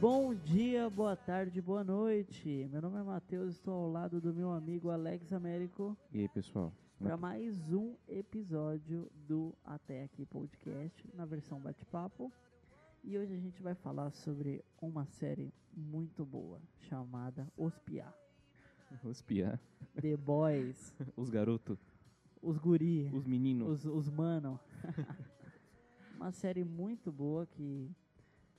Bom dia, boa tarde, boa noite. Meu nome é Matheus, estou ao lado do meu amigo Alex Américo E aí, pessoal? para mais um episódio do Até Aqui Podcast na versão bate-papo. E hoje a gente vai falar sobre uma série muito boa chamada Os Piá. Os piá, The Boys, os garotos, os guri, os meninos. os, os mano. uma série muito boa que,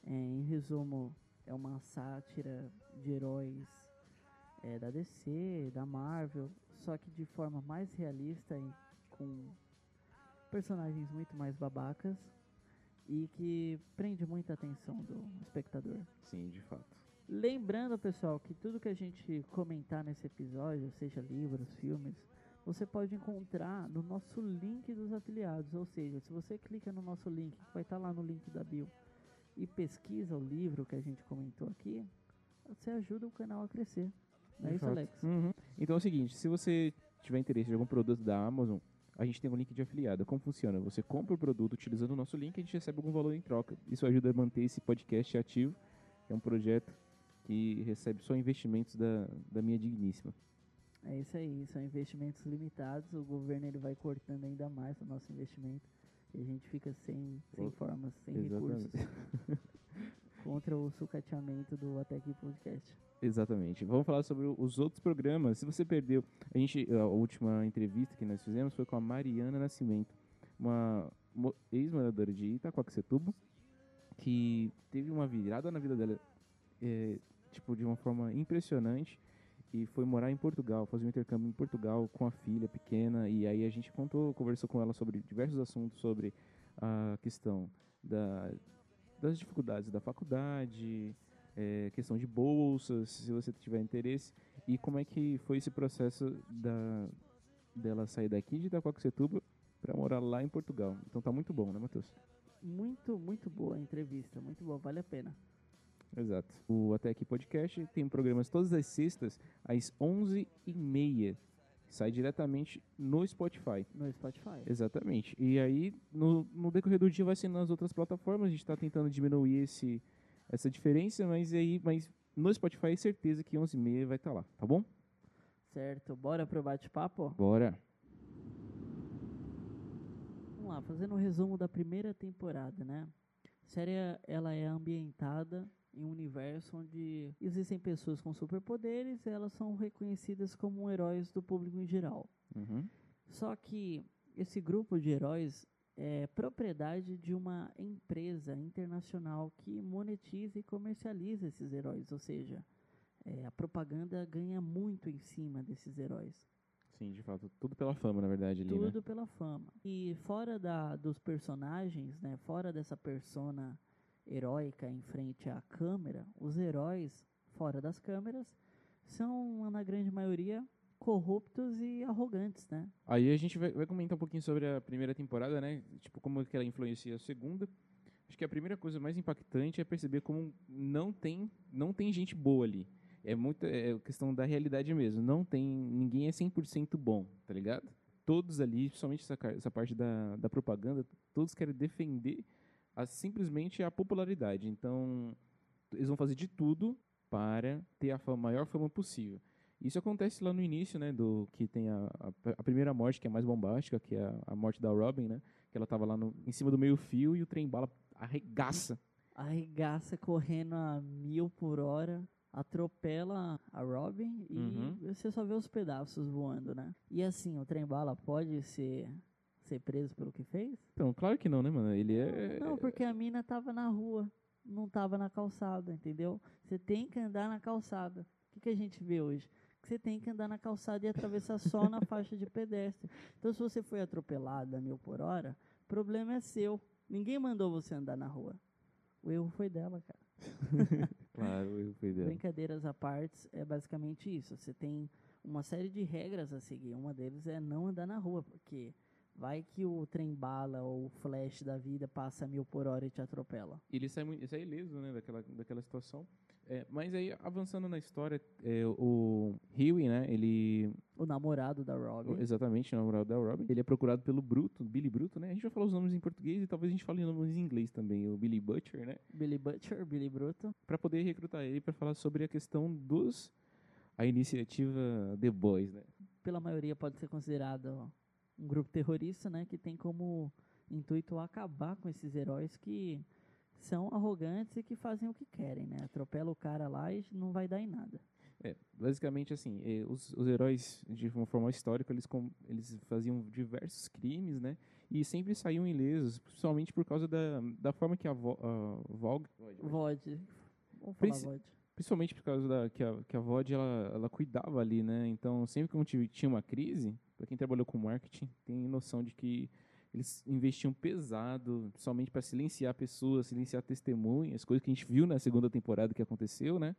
é, em resumo, é uma sátira de heróis é, da DC, da Marvel, só que de forma mais realista e com personagens muito mais babacas e que prende muita atenção do espectador. Sim, de fato. Lembrando, pessoal, que tudo que a gente comentar nesse episódio, seja livros, filmes, você pode encontrar no nosso link dos afiliados. Ou seja, se você clica no nosso link, que vai estar lá no link da bio, e pesquisa o livro que a gente comentou aqui, você ajuda o canal a crescer. Não é isso, fato. Alex? Uhum. Então é o seguinte, se você tiver interesse em algum produto da Amazon, a gente tem um link de afiliado. Como funciona? Você compra o produto utilizando o nosso link e a gente recebe algum valor em troca. Isso ajuda a manter esse podcast ativo. É um projeto que recebe só investimentos da, da minha digníssima. É isso aí, são investimentos limitados. O governo ele vai cortando ainda mais o nosso investimento e a gente fica sem, sem formas, sem Exatamente. recursos contra o sucateamento do Até Aqui Podcast. Exatamente. Vamos falar sobre os outros programas. Se você perdeu, a gente a última entrevista que nós fizemos foi com a Mariana Nascimento, uma mo- ex-moradora de Itacoaxetuba, que teve uma virada na vida dela, é, tipo de uma forma impressionante e foi morar em Portugal, fazer um intercâmbio em Portugal com a filha pequena e aí a gente contou, conversou com ela sobre diversos assuntos sobre a questão da, das dificuldades da faculdade, é, questão de bolsas, se você tiver interesse, e como é que foi esse processo da, dela sair daqui de Itacoaxetuba para morar lá em Portugal. Então tá muito bom, né, Matheus? Muito, muito boa a entrevista, muito boa, vale a pena. Exato. O Até Aqui Podcast tem programas todas as sextas às 11h30. Sai diretamente no Spotify. No Spotify. Exatamente. E aí, no, no decorrer do dia, vai ser nas outras plataformas. A gente está tentando diminuir esse, essa diferença, mas aí, mas no Spotify é certeza que 11h30 vai estar lá, tá bom? Certo, bora pro bate-papo? Bora. Vamos lá, fazendo um resumo da primeira temporada, né? A série ela é ambientada em um universo onde existem pessoas com superpoderes, elas são reconhecidas como heróis do público em geral. Uhum. Só que esse grupo de heróis é propriedade de uma empresa internacional que monetiza e comercializa esses heróis, ou seja, é, a propaganda ganha muito em cima desses heróis. Sim, de fato. Tudo pela fama, na verdade, ali, né? Tudo pela fama. E fora da, dos personagens, né, fora dessa persona heróica em frente à câmera, os heróis fora das câmeras são, na grande maioria, corruptos e arrogantes, né? Aí a gente vai, comentar um pouquinho sobre a primeira temporada, né? Tipo, como que ela influencia a segunda. Acho que a primeira coisa mais impactante é perceber como não tem, não tem gente boa ali. É muito é questão da realidade mesmo. Não tem, ninguém é 100% bom, tá ligado? Todos ali, principalmente essa, essa parte da, da propaganda, todos querem defender a, simplesmente a popularidade. Então, eles vão fazer de tudo para ter a fama- maior fama possível. Isso acontece lá no início, né, do que tem a, a, a primeira morte, que é mais bombástica, que é a, a morte da Robin, né, que ela tava lá no, em cima do meio fio e o trem bala arregaça. Arregaça correndo a mil por hora, atropela a Robin e Uhum. você só vê os pedaços voando, né? E assim, o trem bala pode ser, ser preso pelo que fez? Então, claro que não, né, mano? Ele é... Não, porque a mina tava na rua, não tava na calçada, entendeu? Você tem que andar na calçada. O que, que a gente vê hoje? Que você tem que andar na calçada e atravessar só na faixa de pedestre. Então, se você foi atropelado a mil por hora, o problema é seu. Ninguém mandou você andar na rua. O erro foi dela, cara. Claro, eu fui dela. Brincadeiras à parte, é basicamente isso. Você tem uma série de regras a seguir. Uma deles é não andar na rua, porque vai que o trem bala ou o flash da vida passa mil por hora e te atropela. Ele sai, sai ileso, né, daquela, daquela situação. É, mas aí, avançando na história, é, o Huey, né, ele... O namorado da Robin. Exatamente, o namorado da Robin. Ele é procurado pelo Bruto, Billy Bruto, né? A gente vai falar os nomes em português e talvez a gente fale os nomes em inglês também. O Billy Butcher, né? Billy Butcher, Billy Bruto. Pra poder recrutar ele para falar sobre a questão dos... A iniciativa The Boys, né? Pela maioria pode ser considerado um grupo terrorista, né? Que tem como intuito acabar com esses heróis que são arrogantes e que fazem o que querem, né? Atropela o cara lá e não vai dar em nada. É, basicamente assim, eh, os, os heróis, de uma forma histórica, eles, com, eles faziam diversos crimes, né? E sempre saíam ilesos, principalmente por causa da, da forma que a, Vo, a Vogue... VOD. Vamos falar VOD. Principalmente por causa da que a, que a VOD, ela, ela cuidava ali, né? Então, sempre que tinha uma crise, para quem trabalhou com marketing, tem noção de que eles investiam pesado, principalmente para silenciar pessoas, silenciar testemunhas, coisas que a gente viu na segunda temporada que aconteceu, né?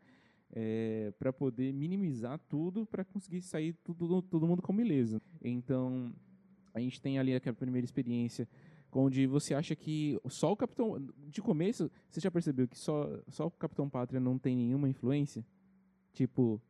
para poder minimizar tudo, para conseguir sair tudo, todo mundo com beleza. Então, a gente tem ali aquela primeira experiência onde você acha que só o Capitão... De começo, você já percebeu que só, só o Capitão Pátria não tem nenhuma influência? Tipo,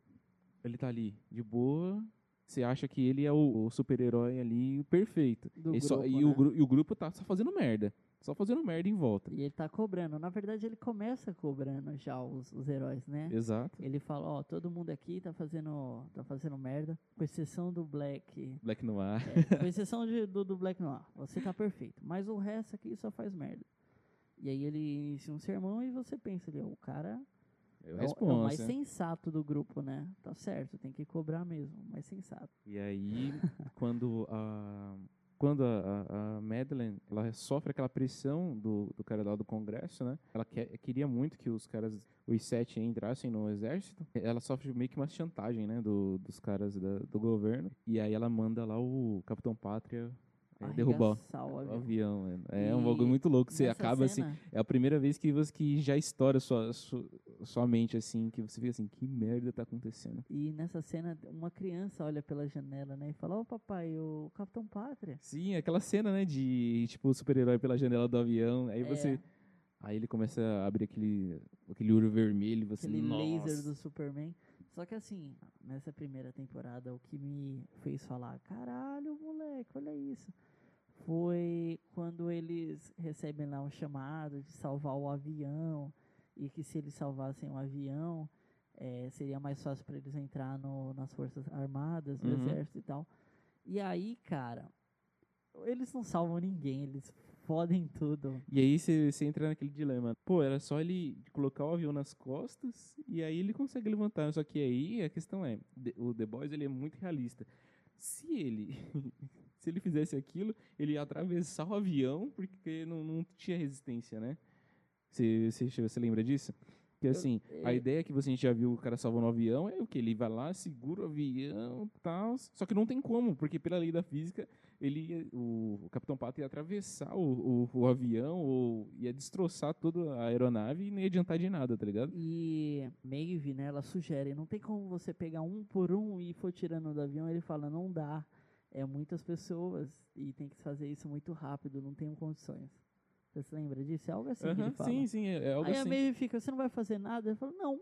ele tá ali de boa, você acha que ele é o, o super-herói ali perfeito. Do E, só- grupo, e o, né? gru- e o grupo tá só fazendo merda. Só fazendo merda em volta. E ele tá cobrando. Na verdade, ele começa cobrando já os, os heróis, né? Exato. Ele fala, ó, todo mundo aqui tá fazendo, tá fazendo merda, com exceção do Black. Black Noir. É, com exceção de- do, do Black Noir. Você tá perfeito. Mas o resto aqui só faz merda. E aí ele inicia um sermão e você pensa ali, ó, o cara Eu é o, é o respondo. mais sensato do grupo, né? Tá certo, tem que cobrar mesmo, o mais sensato. E aí, quando a quando a, a, a Madeleine ela sofre aquela pressão do, do cara lá do Congresso, né? Ela quer, queria muito que os caras, os sete entrassem no exército. Ela sofre meio que uma chantagem, né? Do, dos caras da- do governo. E aí ela manda lá o Capitão Pátria é, derrubar Arregaçar o o avião. avião. né? É um bagulho muito louco. Você acaba assim. cena- É a primeira vez que você que já estoura sua, sua, sua mente, assim, que você fica assim, que merda tá acontecendo? E nessa cena, uma criança olha pela janela, né? E fala, ô papai, o Capitão Pátria. Sim, aquela cena, né, de, tipo, o super-herói pela janela do avião, aí você... É. Aí ele começa a abrir aquele, aquele olho vermelho, você, Aquele nossa. laser do Superman. Só que assim, nessa primeira temporada, o que me fez falar, caralho, moleque, olha isso. Foi quando eles recebem lá um chamado de salvar o avião. E que se eles salvassem o avião, eh, seria mais fácil para eles entrar no, nas Forças Armadas, no Uhum. Exército e tal. E aí, cara, eles não salvam ninguém, eles fodem tudo. E aí você entra naquele dilema. Pô, era só ele colocar o avião nas costas e aí ele consegue levantar. Só que aí a questão é, The- o The Boys ele é muito realista. Se ele se ele fizesse aquilo, ele ia atravessar o avião porque não, não tinha resistência, né? Você, você, você lembra disso? Que assim, a é- ideia que você a gente já viu o cara salvando o avião é o que? Ele vai lá, segura o avião tal. Só que não tem como, porque pela lei da física, ele o, o Capitão Pato ia atravessar o, o, o avião ou ia destroçar toda a aeronave e não ia adiantar de nada, tá ligado? E Maeve, né, ela sugere, não tem como você pegar um por um e for tirando do avião. Ele fala, não dá. É muitas pessoas e tem que fazer isso muito rápido, não tenho condições. Você se lembra disso? É algo assim que Aham, ele fala. sim, sim, é, algo Aí a assim. Maeve fica, você não vai fazer nada? Ele fala, não.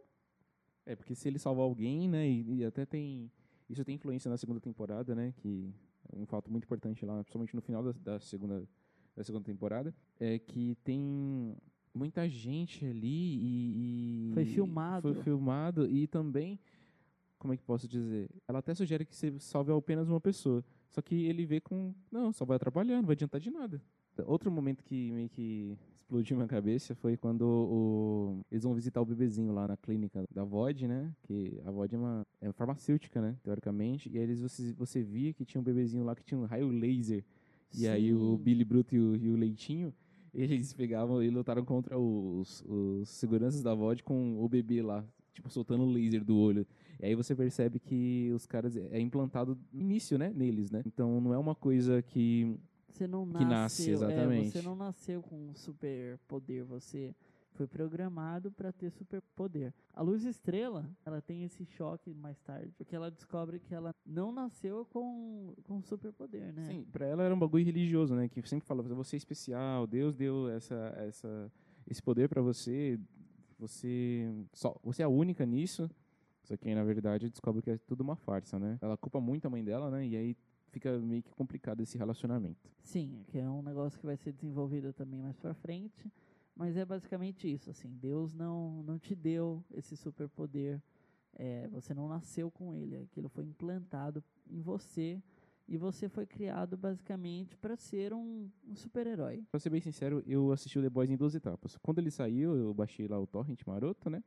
É, porque se ele salvar alguém, né, e, e até tem... Isso tem influência na segunda temporada, né, que é um fato muito importante lá, principalmente no final da, da segunda, da segunda temporada, é que tem muita gente ali e... e Foi filmado. Foi filmado e também, como é que posso dizer? Ela até sugere que você salve apenas uma pessoa, só que ele vê com, não, só vai atrapalhar, não vai adiantar de nada. Outro momento que meio que explodiu minha cabeça foi quando o- eles vão visitar o bebezinho lá na clínica da VOD, né? Que a VOD é uma, é uma farmacêutica, né? Teoricamente. E aí eles, você, você via que tinha um bebezinho lá que tinha um raio laser. E aí o Sim. Billy Bruto e o, e o Leitinho, eles pegavam e lutaram contra os, os seguranças da VOD com o bebê lá, tipo, soltando laser do olho. E aí você percebe que os caras é implantado no início, né, neles, né? Então não é uma coisa que Você não Que nasce, nasceu, é, exatamente. você não nasceu com um super poder, você foi programado para ter super poder. A Luz Estrela, ela tem esse choque mais tarde, porque ela descobre que ela não nasceu com com super poder, né? Sim, pra ela era um bagulho religioso, né? Que sempre falava, você é especial, Deus deu essa, essa, esse poder pra você, você só você é a única nisso. Só que aí, na verdade, descobre que é tudo uma farsa, né? Ela culpa muito a mãe dela, né? E aí fica meio que complicado esse relacionamento. Sim, que é um negócio que vai ser desenvolvido também mais pra frente. Mas é basicamente isso, assim, Deus não, não te deu esse superpoder, é, você não nasceu com ele, aquilo foi implantado em você e você foi criado basicamente para ser um, um super-herói. Pra ser bem sincero, eu assisti o The Boys em duas etapas. Quando ele saiu, eu baixei lá o Torrent Maroto, né?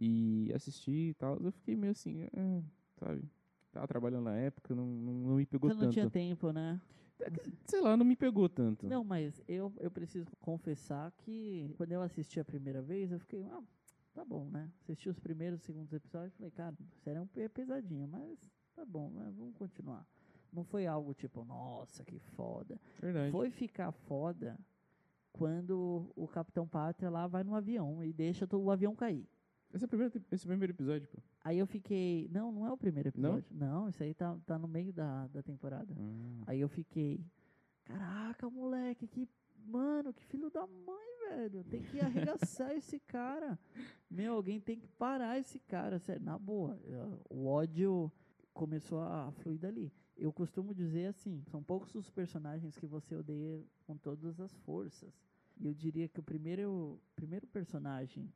E assisti e tal. Eu fiquei meio assim, é, sabe? Tava trabalhando na época, não, não, não me pegou Você não tanto. tinha tempo, né? Sei lá, não me pegou tanto. Não, mas eu, eu preciso confessar que quando eu assisti a primeira vez, eu fiquei, ah, tá bom, né? Assisti os primeiros, segundos episódios, falei, cara, é um é pesadinho, mas tá bom, né? Vamos continuar. Não foi algo tipo, nossa, que foda. Verdade. Foi ficar foda quando o Capitão Pátria lá vai no avião e deixa o avião cair. Esse é o primeiro, esse é o primeiro episódio, pô. Aí eu fiquei, não, não é o primeiro episódio. Não, isso aí tá, tá no meio da, da temporada. Ah. Aí eu fiquei, caraca, moleque, que. Mano, que filho da mãe, velho. Tem que arregaçar esse cara. Meu, alguém tem que parar esse cara. Sério, na boa. O ódio começou a fluir dali. Eu costumo dizer assim: são poucos os personagens que você odeia com todas as forças. E eu diria que o primeiro, primeiro personagem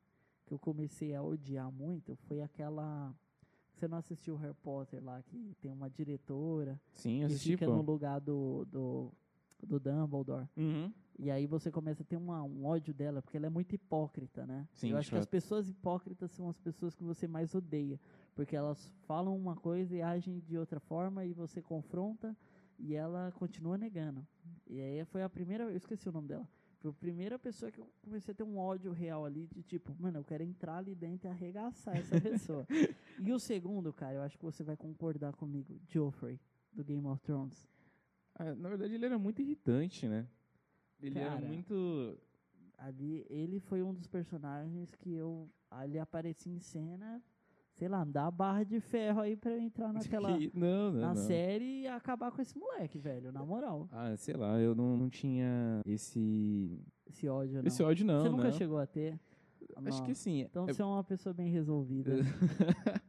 que eu comecei a odiar muito foi aquela. Você não assistiu Harry Potter lá, que tem uma diretora Sim, que assisti, fica pô. no lugar do, do, do Dumbledore. Uhum. E aí você começa a ter uma, um ódio dela, porque ela é muito hipócrita, né? Sim, Eu acho que as chato. pessoas hipócritas são as pessoas que você mais odeia. Porque elas falam uma coisa e agem de outra forma e você confronta e ela continua negando. E aí foi a primeira, eu esqueci o nome dela. Foi a primeira pessoa que eu comecei a ter um ódio real ali de tipo, mano, eu quero entrar ali dentro e arregaçar essa pessoa. e o segundo, cara, eu acho que você vai concordar comigo, Joffrey, do Game of Thrones. Ah, na verdade, ele era muito irritante, né? Ele era Cara. muito. Ali, ele foi um dos personagens que eu. Ali apareci em cena, sei lá, me dá a barra de ferro aí pra eu entrar naquela. Que- Não, não, na não. série e acabar com esse moleque, velho, na moral. Ah, sei lá, eu não, não tinha esse. Esse ódio, não. Esse ódio, não. Você nunca não. chegou a ter? Acho que sim. Então É- você é uma pessoa bem resolvida.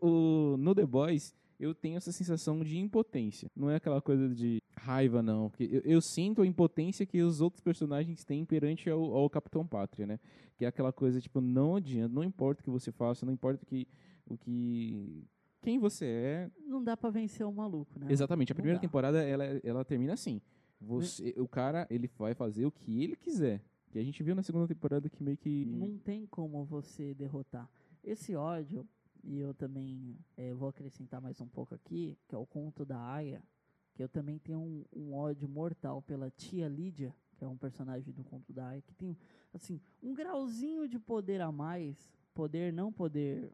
o, o- no The Boys, eu tenho essa sensação de impotência. Não é aquela coisa de raiva, não. Porque eu, eu sinto a impotência que os outros personagens têm perante ao, ao Capitão Pátria, né? Que é aquela coisa, tipo, não adianta, não importa o que você faça, não importa o que. O que quem você é. Não dá pra vencer o maluco, né? Exatamente. A Não primeira dá. temporada, ela, ela termina assim. Você, o cara, ele vai fazer o que ele quiser. Que a gente viu na segunda temporada que meio que. Não tem como você derrotar. Esse ódio, e eu também eh, vou acrescentar mais um pouco aqui, que é o conto da Aya, que eu também tenho um, um ódio mortal pela tia Lídia, que é um personagem do conto da Aya, que tem, assim, um grauzinho de poder a mais, poder, não poder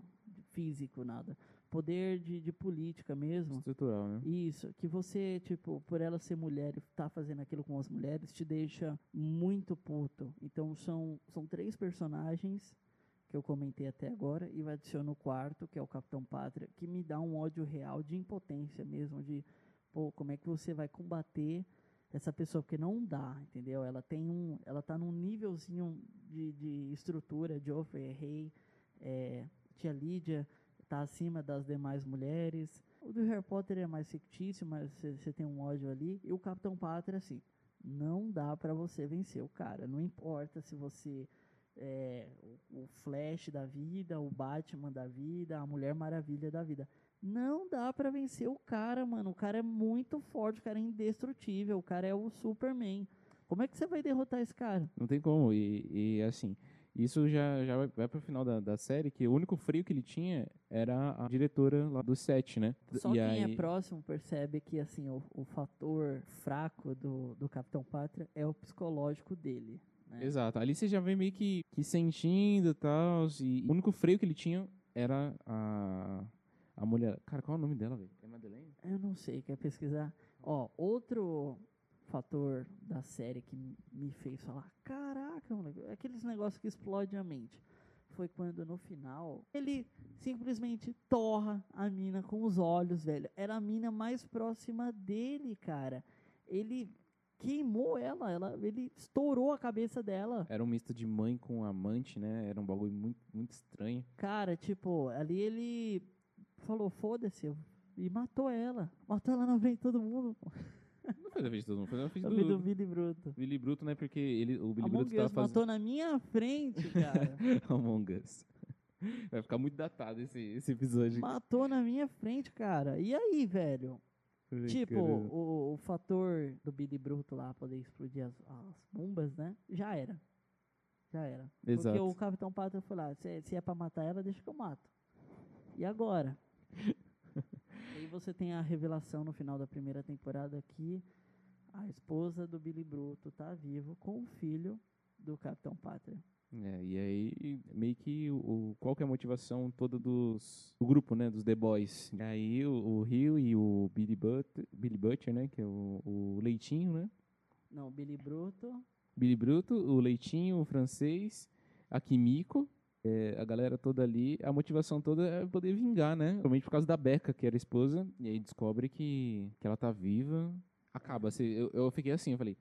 físico, nada, poder de, de política mesmo, estrutural, né? isso, que você, tipo, por ela ser mulher e tá fazendo aquilo com as mulheres, te deixa muito puto. Então são, são três personagens que eu comentei até agora, e vai adicionar o quarto, que é o Capitão Pátria, que me dá um ódio real de impotência mesmo, de, pô, como é que você vai combater essa pessoa? Porque não dá, entendeu? Ela tem um, ela tá num nívelzinho de, de estrutura, Joffrey é rei, é, tia Lídia tá acima das demais mulheres, o do Harry Potter é mais fictício, mas você tem um ódio ali. E o Capitão Pátria, assim, não dá pra você vencer o cara. Não importa se você é o, o Flash da vida, o Batman da vida, a Mulher Maravilha da vida. Não dá pra vencer o cara, mano. O cara é muito forte, o cara é indestrutível, o cara é o Superman. Como é que você vai derrotar esse cara? Não tem como. E, e, assim, isso já, já vai, vai pro final da, da série, que o único frio que ele tinha era a diretora lá do set, né? Só e quem aí, é próximo percebe que assim o, o fator fraco do, do Capitão Pátria é o psicológico dele. Né? Exato. Ali você já vem meio que, que sentindo e tal. E o único freio que ele tinha era a, a mulher. Cara, qual é o nome dela, velho? É Madeleine? Eu não sei, quer pesquisar? Ó, outro fator da série que me fez falar, caraca, moleque, aqueles negócios que explodem a mente. Foi quando no final ele simplesmente torra a mina com os olhos, velho. Era a mina mais próxima dele, cara. Ele queimou ela, ela, ele estourou a cabeça dela. Era um misto de mãe com amante, né? Era um bagulho muito, muito estranho. Cara, tipo, ali ele falou, foda-se, e matou ela. Matou ela na frente de todo mundo. pô. Não foi da vez de todo mundo, foi vez Eu do, do Billy Bruto. Billy Bruto, né? Porque ele, o Billy Among Bruto Us fazendo matou na minha frente, cara. Among Us. Vai ficar muito datado esse, esse episódio. matou na minha frente, cara. E aí, velho? Tipo, o, o fator do Billy Bruto lá poder explodir as, as bombas, né? Já era. Já era. Porque Exato. o Capitão Pátria foi lá, se, se é pra matar ela, deixa que eu mato. E agora? Aí você tem a revelação no final da primeira temporada que a esposa do Billy Bruto tá vivo com o filho do Capitão Pátria. É, e aí, meio que o, qual que é a motivação toda dos, do grupo, né, dos The Boys. E aí o, o Rio e o Billy Butcher, Billy Butcher, né, que é o, o Leitinho, né, Não, Billy Bruto. Billy Bruto, o Leitinho, o francês, a Kimiko, é, a galera toda ali, a motivação toda é poder vingar, né, realmente por causa da Becca, que era a esposa, e aí descobre que, que ela tá viva, acaba, assim, eu, eu fiquei assim, eu falei,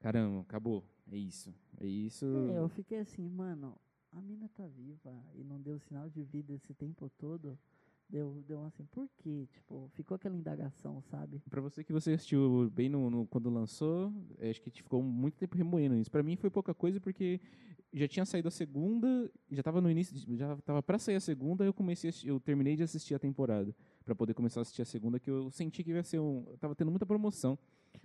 caramba, acabou, é isso, é isso... É, eu fiquei assim, mano, a mina tá viva e não deu sinal de vida esse tempo todo. Deu, deu assim, por quê? Tipo, ficou aquela indagação, sabe? Pra você que você assistiu bem no, no- quando lançou, eh, acho que te ficou muito tempo remoendo isso. Pra mim foi pouca coisa porque já tinha saído a segunda, já tava no início, já tava pra sair a segunda, eu comecei eu terminei de assistir a temporada Pra poder começar a assistir a segunda que eu senti que ia ser um, tava tendo muita promoção,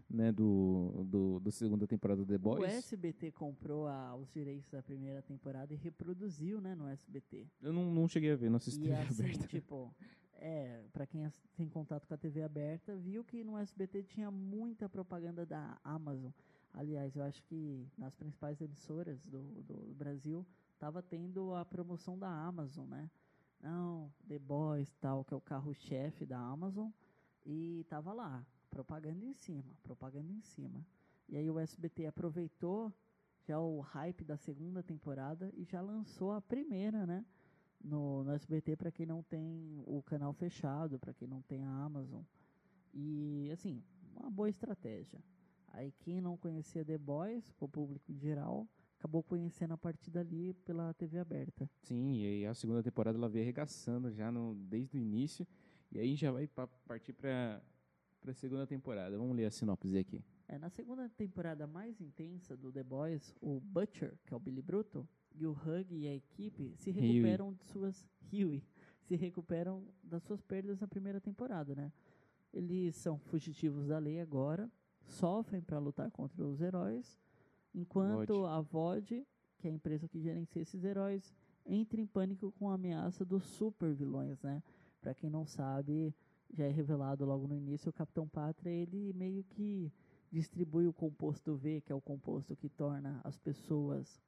né, do do, do segunda temporada do The O Boys. SBT comprou a- os direitos da primeira temporada e reproduziu, né, no SBT. Eu não, não cheguei a ver, não assisti E TV assim, aberta. tipo, é, pra quem tem contato com a TV aberta, viu que no SBT tinha muita propaganda da Amazon. Aliás, eu acho que nas principais emissoras do, do Brasil tava tendo a promoção da Amazon, né? Não, The Boys tal, que é o carro-chefe da Amazon, e tava lá, propaganda em cima, propaganda em cima. E aí o SBT aproveitou já o hype da segunda temporada e já lançou a primeira, né? no, no SBT para quem não tem o canal fechado, para quem não tem a Amazon. E assim, uma boa estratégia. Aí quem não conhecia The Boys, o público em geral, acabou conhecendo a partir dali pela TV aberta. Sim, e a segunda temporada ela veio arregaçando já no, desde o início. E aí já vai pa- partir pra, pra segunda temporada. Vamos ler a sinopse aqui. É, na segunda temporada mais intensa do The Boys, o Butcher, que é o Billy Bruto, e o Hug e a equipe se Huey. recuperam de suas Huey, se recuperam das suas perdas na primeira temporada, né? Eles são fugitivos da lei agora, sofrem para lutar contra os heróis, enquanto VOD. a VOD, que é a empresa que gerencia esses heróis, entra em pânico com a ameaça dos super vilões, né? Para quem não sabe, já é revelado logo no início, o Capitão Pátria, ele meio que distribui o composto V, que é o composto que torna as pessoas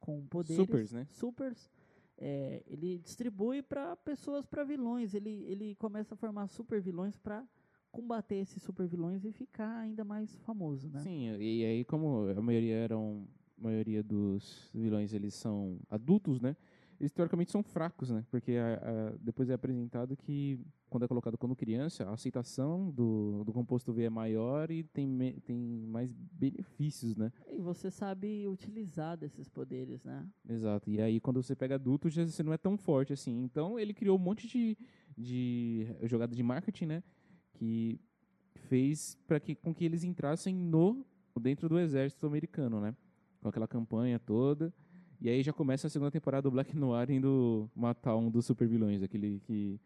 com poderes. Supers, né? Supers. é, ele distribui para pessoas, para vilões. Ele, ele começa a formar super vilões para combater esses super vilões e ficar ainda mais famoso, né? Sim, e aí como a maioria eram a maioria dos vilões eles são adultos, né? Eles teoricamente são fracos, né? Porque a- a- depois é apresentado que quando é colocado como criança, a aceitação do, do composto V é maior e tem, me- tem mais benefícios, né? E você sabe utilizar desses poderes, né? Exato. E aí, quando você pega adulto, já você não é tão forte assim. Então, ele criou um monte de, de jogada de marketing, né? Que fez para que com que eles entrassem no dentro do exército americano, né? Com aquela campanha toda. E aí já começa a segunda temporada do Black Noir indo matar um dos supervilões, aquele que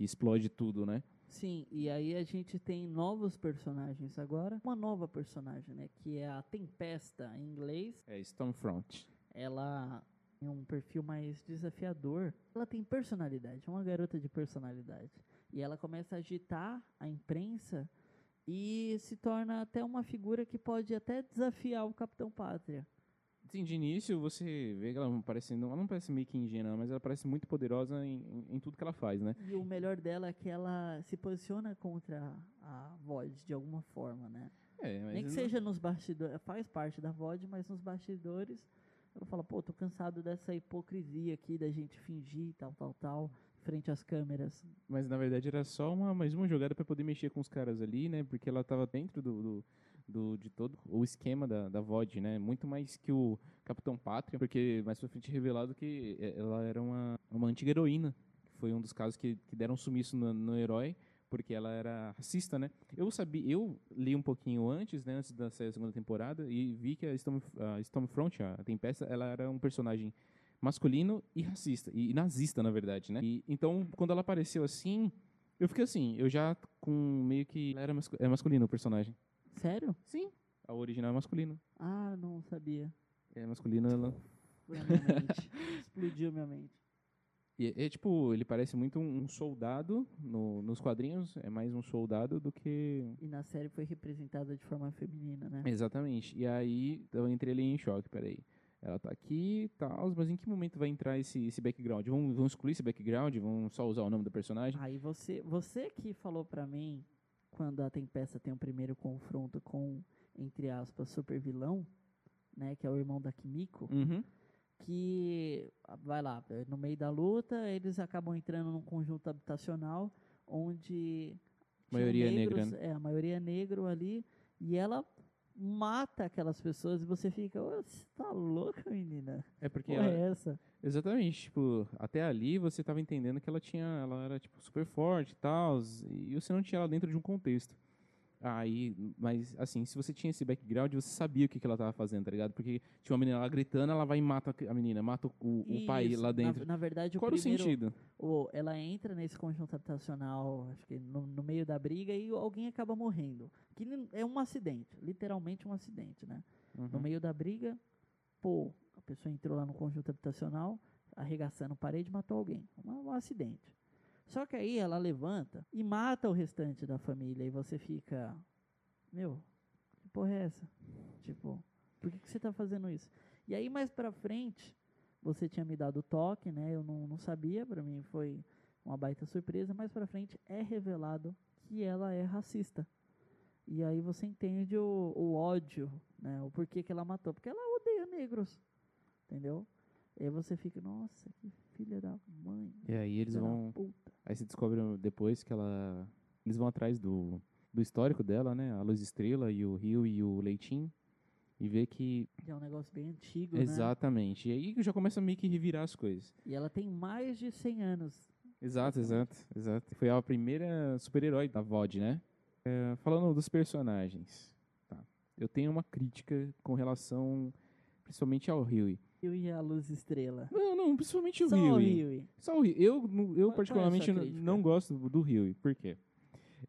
que explode tudo, né? Sim, e aí a gente tem novos personagens agora. Uma nova personagem, né? Que é a Tempesta, em inglês. É Stormfront. Ela tem um perfil mais desafiador. Ela tem personalidade, é uma garota de personalidade. E ela começa a agitar a imprensa e se torna até uma figura que pode até desafiar o Capitão Pátria. Sim, de início você vê que ela não parece, não, ela não parece meio que ingênua, mas ela parece muito poderosa em, em, tudo que ela faz, né? E o melhor dela é que ela se posiciona contra a VOD de alguma forma, né? É, mas Nem que não- seja nos bastidores, faz parte da VOD, mas nos bastidores ela fala, pô, tô cansado dessa hipocrisia aqui da gente fingir tal, tal, tal, frente às câmeras. Mas na verdade era só uma mais uma jogada para poder mexer com os caras ali, né? Porque ela tava dentro do, do, do, de todo o esquema da, da VOD, né? Muito mais que o Capitão Pátria, porque mais pra frente é revelado que eh, ela era uma, uma antiga heroína. Foi um dos casos que, que deram sumiço no, no herói, porque ela era racista, né? Eu sabia, eu li um pouquinho antes, né, antes da segunda temporada, e vi que a, Storm, a Stormfront, a Tempesta, ela era um personagem masculino e racista, e, nazista, na verdade, né? E, então, quando ela apareceu assim, eu fiquei assim, eu já com meio que... Era é masculino o personagem. Sério? Sim. A original é masculino. Ah, não sabia. É masculino, ela... Foi a minha mente. Explodiu minha mente. E é, tipo, ele parece muito um soldado no- nos quadrinhos, é mais um soldado do que E na série foi representada de forma feminina, né? Exatamente. E aí eu entrei ali em choque, peraí. Ela tá aqui e tal, mas em que momento vai entrar esse, esse background? Vão, vão excluir esse background? Vão só usar o nome do personagem? Aí você, você que falou pra mim quando a Tempesta tem o primeiro confronto com, entre aspas, super vilão, né, que é o irmão da Kimiko, Uhum. que vai lá, no meio da luta, eles acabam entrando num conjunto habitacional onde tinham Maioria negra, negros, é, a maioria é negro ali, e ela mata aquelas pessoas e você fica, "Ô, você tá louca, menina? É porque Porra ela, é essa? exatamente, tipo, até ali você tava entendendo que ela tinha, ela era tipo super forte e tal, e você não tinha ela dentro de um contexto. Aí, mas assim, se você tinha esse background, você sabia o que, que ela tava fazendo, tá ligado? Porque tinha uma menina lá gritando, ela vai e mata a menina, mata o, o pai lá na- dentro. Na, verdade, o Qual o primeiro, sentido? o- ela entra nesse conjunto habitacional, acho que no, no meio da briga, e alguém acaba morrendo. Que é um acidente, literalmente um acidente, né? No Uhum. meio da briga, pô, a pessoa entrou lá no conjunto habitacional, arregaçando parede matou alguém. Um, um acidente. Só que aí ela levanta e mata o restante da família, e você fica, meu, que porra é essa? Tipo, por que, que você tá fazendo isso? E aí mais pra frente, você tinha me dado o toque, né? Eu não, não sabia, pra mim foi uma baita surpresa. Mais pra frente é revelado que ela é racista. E aí você entende o, o ódio, né? O porquê que ela matou. Porque ela odeia negros, entendeu? E aí você fica, nossa, que filha da mãe. E aí eles vão. Aí você descobre depois que ela. Eles vão atrás do, do histórico dela, né? A Luz Estrela e o Rio e o Leitinho. E vê que. É um negócio bem antigo, né? Exatamente. E aí já começa a meio que revirar as coisas. E ela tem mais de 100 anos. Exato, exato, exato. Foi a primeira super-herói da VOD, né? É, falando dos personagens. Tá. Eu tenho uma crítica com relação principalmente ao Rio. Eu e a Luz Estrela. Não, não, principalmente o Só Rio. o Rio. Só o Rio. Eu, eu Qual- é particularmente, sua não- gosto do- Rio. Por quê?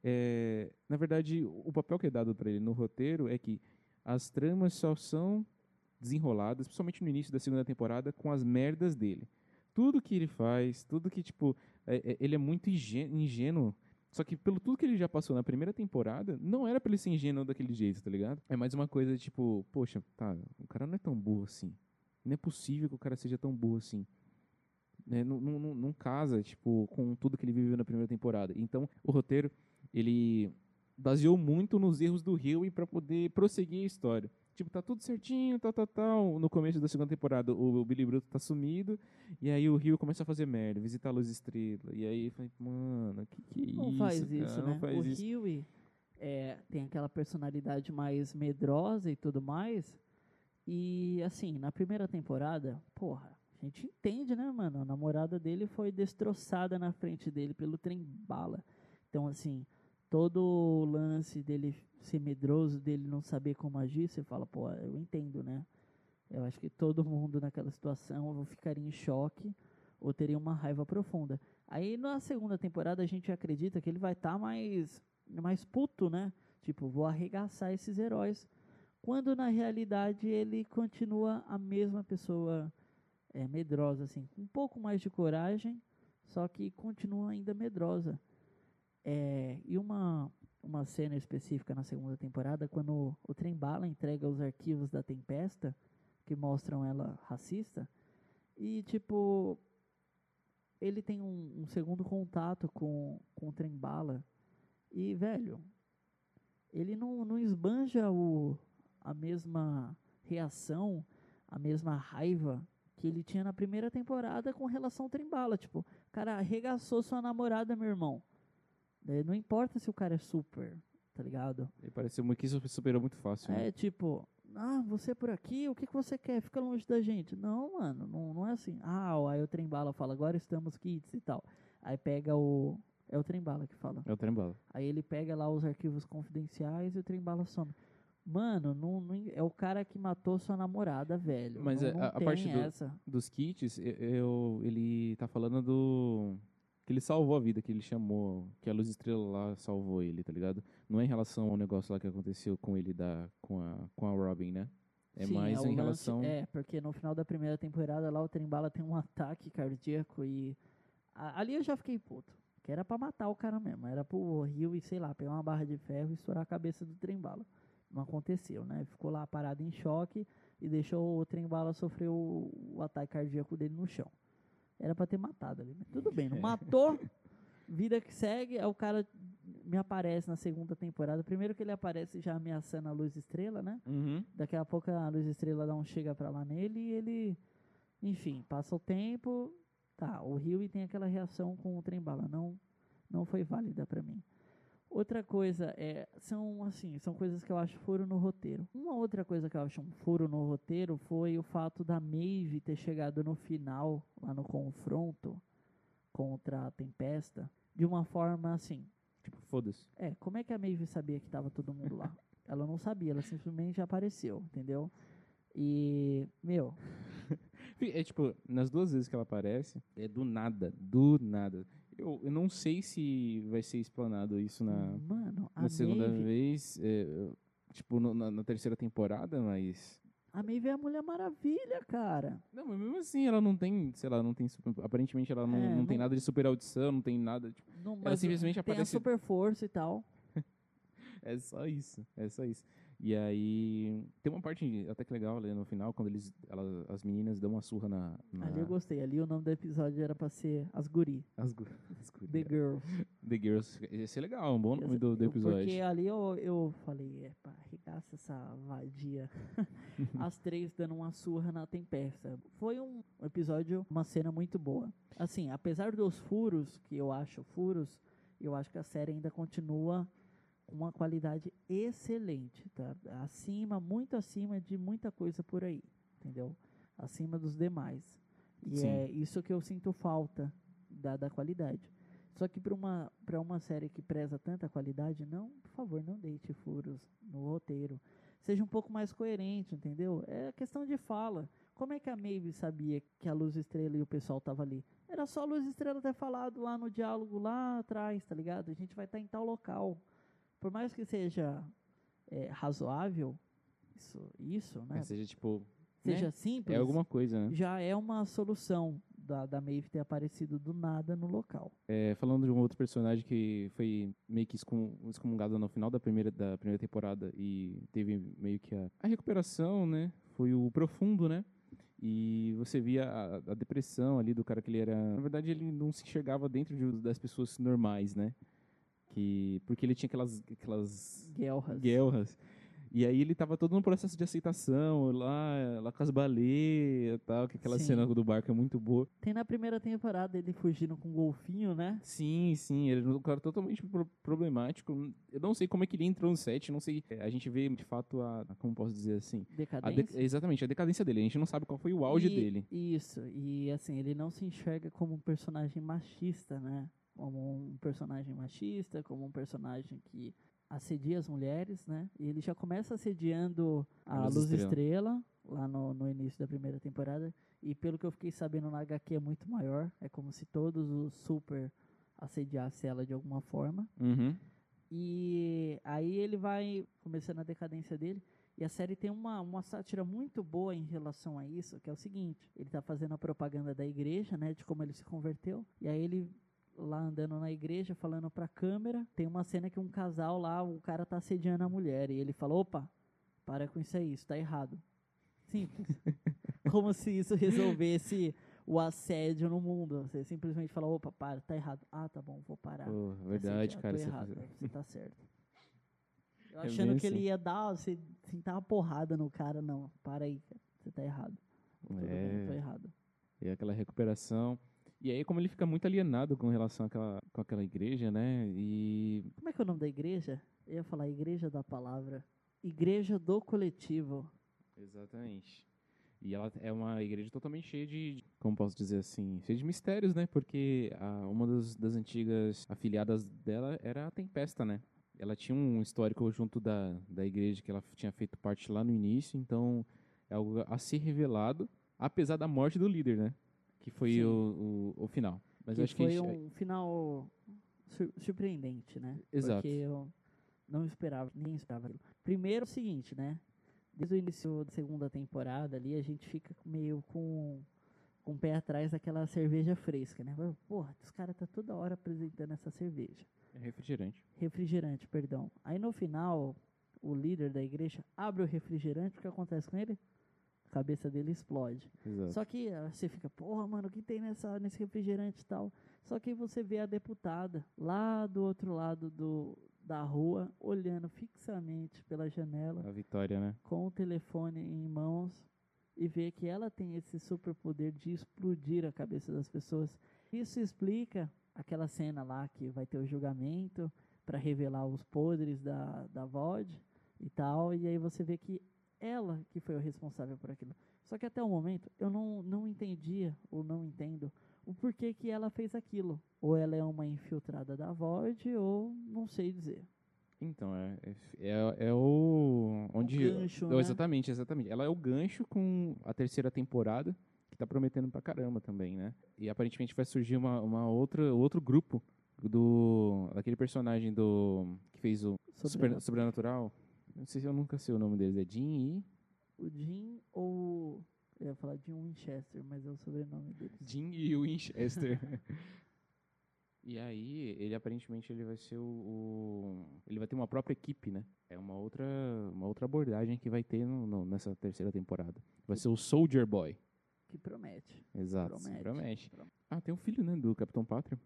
É, na verdade, o papel que é dado para ele no roteiro é que as tramas só são desenroladas, principalmente no início da segunda temporada, com as merdas dele. Tudo que ele faz, tudo que, tipo, é- é- ele é muito ingê- ingênuo. Só que pelo tudo que ele já passou na primeira temporada, não era pra ele ser ingênuo daquele jeito, tá ligado? É mais uma coisa tipo, poxa, tá, o cara não é tão burro assim. Não é possível que o cara seja tão burro assim. Né? Não, não, não- não casa, tipo, com tudo que ele viveu na primeira temporada. Então, o roteiro, ele baseou muito nos erros do Huey para poder prosseguir a história. Tipo, tá tudo certinho, tal, tal, tal. No começo da segunda temporada, o, Billy Bruto tá sumido. E aí o Rio começa a fazer merda, visitar a Luz Estrela. E aí, falei, mano, que que é Não isso, faz cara? isso, Não né? faz o. Huey é, tem aquela personalidade mais medrosa e tudo mais. E, assim, na primeira temporada, porra, a gente entende, né, mano? A namorada dele foi destroçada na frente dele pelo trem bala. Então, assim, todo o lance dele ser medroso, dele não saber como agir, você fala, pô, eu entendo, né? Eu acho que todo mundo naquela situação ficaria em choque ou teria uma raiva profunda. Aí na segunda temporada a gente acredita que ele vai estar mais, mais puto, né? Tipo, vou arregaçar esses heróis. Quando na realidade ele continua a mesma pessoa é, medrosa, assim, com um pouco mais de coragem, só que continua ainda medrosa. É, e uma, uma cena específica na segunda temporada, quando o, o Trem Bala entrega os arquivos da Tempesta, que mostram ela racista, e tipo, ele tem um, um segundo contato com, com o Trem Bala, e velho, ele não, não esbanja o, a mesma reação, a mesma raiva que ele tinha na primeira temporada com relação ao Trembala. Tipo, cara arregaçou sua namorada, meu irmão. Eh, Não importa se o cara é super. tá ligado? Ele pareceu muito que isso superou muito fácil. né? É tipo, ah, você é por aqui, o que, que você quer? Fica longe da gente. Não, mano, não, não é assim. Ah, aí o trem bala fala, agora estamos kits e tal. Aí pega o. É o trem bala que fala. É o trem bala. Aí ele pega lá os arquivos confidenciais e o trem bala some. Mano, não, não- é o cara que matou sua namorada, velho. Mas não, é, não a- a parte do-. Dos kits, eu, eu- ele tá falando do. Que ele salvou a vida, que ele chamou. Que a Luz Estrela lá salvou ele, tá ligado? Não é em relação ao negócio lá que aconteceu com ele da, com, a, com a Robin, né? É Sim, mais o em lance- relação. É, porque no final da primeira temporada lá o Trembala tem um ataque cardíaco e. a- ali eu já fiquei puto. Que era pra matar o cara mesmo. Era pro Rio e, sei lá, pegar uma barra de ferro e estourar a cabeça do Trembala. Não aconteceu, né? Ficou lá parado em choque e deixou o Trembala sofrer o, o ataque cardíaco dele no chão. Era pra ter matado ali. Mas tudo bem, não matou. Vida que segue, aí o cara me aparece na segunda temporada. Primeiro que ele aparece já ameaçando a luz estrela, né? Uhum. Daqui a pouco a luz estrela dá um chega pra lá nele e ele, enfim, passa o tempo. Tá, o Rio tem aquela reação com o trem bala, não, não foi válida pra mim. Outra coisa é, são assim, são coisas que eu acho furo no roteiro. Uma outra coisa que eu acho um furo no roteiro foi o fato da Maeve ter chegado no final, lá no confronto contra a Tempesta, de uma forma assim, Tipo, foda-se. é, como é que a Maeve sabia que tava todo mundo lá? ela não sabia, ela simplesmente apareceu, entendeu? E, meu, É tipo, nas duas vezes que ela aparece, é do nada, do nada. Eu, eu não sei se vai ser explanado isso na, mano, na segunda Maeve, vez, é, tipo, no- na, na terceira temporada, mas. a Maeve é a Mulher Maravilha, cara. Não, mas mesmo assim, ela não tem, sei lá, não tem super, aparentemente ela não, É, não tem não- nada de super audição, não tem nada, tipo, Não, ela simplesmente tem a aparece, super força e tal. é só isso, é só isso. E aí, tem uma parte até que legal ali no final, quando eles, elas, as meninas dão uma surra na... na Ali eu gostei, ali o nome do episódio era pra ser As Guri, as, gu- as The gurias. Girls. The Girls, esse é legal, é um bom nome do, do episódio. Porque ali eu, eu falei, é, pá, arregaça essa vadia. As três dando uma surra na tempesta. Foi um episódio, uma cena muito boa. Assim, apesar dos furos, que eu acho furos, eu acho que a série ainda continua uma qualidade excelente, tá? Acima, muito acima de muita coisa por aí, entendeu? Acima dos demais. E Sim. é isso que eu sinto falta da, da qualidade. Só que para uma, pra uma série que preza tanta qualidade, não, por favor, não deite furos no roteiro. Seja um pouco mais coerente, entendeu? É questão de fala. Como é que a Maeve sabia que a Luz Estrela e o pessoal tava ali? Era só a Luz Estrela ter falado lá no diálogo lá atrás, tá ligado? A gente vai estar em tal local. Por mais que seja é, razoável, isso, isso né? Mas seja, tipo, seja né? simples, é alguma coisa, né? já é uma solução da, da Maeve ter aparecido do nada no local. É, falando de um outro personagem que foi meio que excom- excomungado no final da primeira, da primeira temporada e teve meio que a, a recuperação, né? Foi o Profundo, né? E você via a, a depressão ali do cara que ele era... Na verdade, ele não se enxergava dentro de- das pessoas normais, né? Que, porque ele tinha aquelas, aquelas Guerras. guerras. E aí ele tava todo no processo de aceitação, lá, lá com as baleias e tal, que aquela Sim. cena do barco é muito boa. Tem na primeira temporada ele fugindo com um golfinho, né? Sim, sim, ele é um cara totalmente pro- problemático. Eu não sei como é que ele entrou no set, não sei. A gente vê de fato a. Como posso dizer assim? A de- Decadência. exatamente, a decadência dele. A gente não sabe qual foi o auge E- dele. Isso, e assim, ele não se enxerga como um personagem machista, né? Como um personagem machista, como um personagem que assedia as mulheres, né? E ele já começa assediando a, Luz Luz Estrela. Estrela, lá no, no início da primeira temporada. E pelo que eu fiquei sabendo na HQ é muito maior. É como se todos os super assediassem ela de alguma forma. Uhum. E aí ele vai começando a decadência dele. E a série tem uma, uma sátira muito boa em relação a isso, que é o seguinte: ele tá fazendo a propaganda da igreja, né? De como ele se converteu. E aí ele lá andando na igreja, falando pra câmera, tem uma cena que um casal lá, o cara tá assediando a mulher. E ele fala, opa, para com isso aí, isso tá errado. Simples. como se isso resolvesse o assédio no mundo. Você simplesmente fala, opa, para, tá errado. Ah, tá bom, vou parar. Pô, verdade, cara. você errado, faz- você tá certo. Eu É achando bem que ele assim. ia dar, você sentar uma porrada no cara, não. Para aí, cara. Você tá errado. Tudo bem, tô É. errado. E aquela recuperação. E aí, como ele fica muito alienado com relação àquela, com aquela igreja, né? E. Como é que é o nome da igreja? Eu ia falar igreja da palavra. Igreja do coletivo. Exatamente. E ela é uma igreja totalmente cheia de, como posso dizer assim, cheia de mistérios, né? Porque a, uma das, das antigas afiliadas dela era a Tempesta, né? Ela tinha um histórico junto da, da igreja que ela tinha feito parte lá no início, então é algo a ser revelado, apesar da morte do líder, né? Que foi o, o, o final. Mas que acho que foi gente- um final sur- surpreendente, né? Exato. Porque eu não esperava, ninguém esperava. Primeiro, é o seguinte, né? Desde o início da segunda temporada ali, a gente fica meio com, com o pé atrás daquela cerveja fresca, né? Porra, os caras tá toda hora apresentando essa cerveja. é refrigerante. Refrigerante, perdão. Aí no final, o líder da igreja abre o refrigerante, o que acontece com ele? A cabeça dele explode. Exato. Só que ah, você fica, porra, mano, o que tem nessa, nesse refrigerante e tal? Só que você vê a deputada lá do outro lado do, da rua, olhando fixamente pela janela, A vitória, né? com o telefone em mãos, e vê que ela tem esse superpoder de explodir a cabeça das pessoas. Isso explica aquela cena lá que vai ter o julgamento para revelar os podres da, da VOD e tal, e aí você vê que ela que foi o responsável por aquilo. Só que até o momento eu não, não entendia ou não entendo o porquê que ela fez aquilo. Ou ela é uma infiltrada da VOD ou não sei dizer. Então, é, é, é o. Onde. gancho, Oh, né? Exatamente, exatamente. Ela é o gancho com a terceira temporada, que tá prometendo pra caramba também, né? E aparentemente vai surgir uma, uma outra, outro grupo do. daquele personagem do. que fez o Super, Sobrenatural. Não sei se eu nunca sei o nome deles. É Jim e. O Jim ou. Eu ia falar Jim Winchester, mas é o sobrenome dele. Jim e Winchester. e aí, ele aparentemente ele vai ser o, o- Ele vai ter uma própria equipe, né? É uma outra, uma outra abordagem que vai ter no- no- nessa terceira temporada. Vai ser o Soldier Boy. Que promete. Exato. Promete. Promete. Ah, tem um filho, né? Do Capitão Pátria.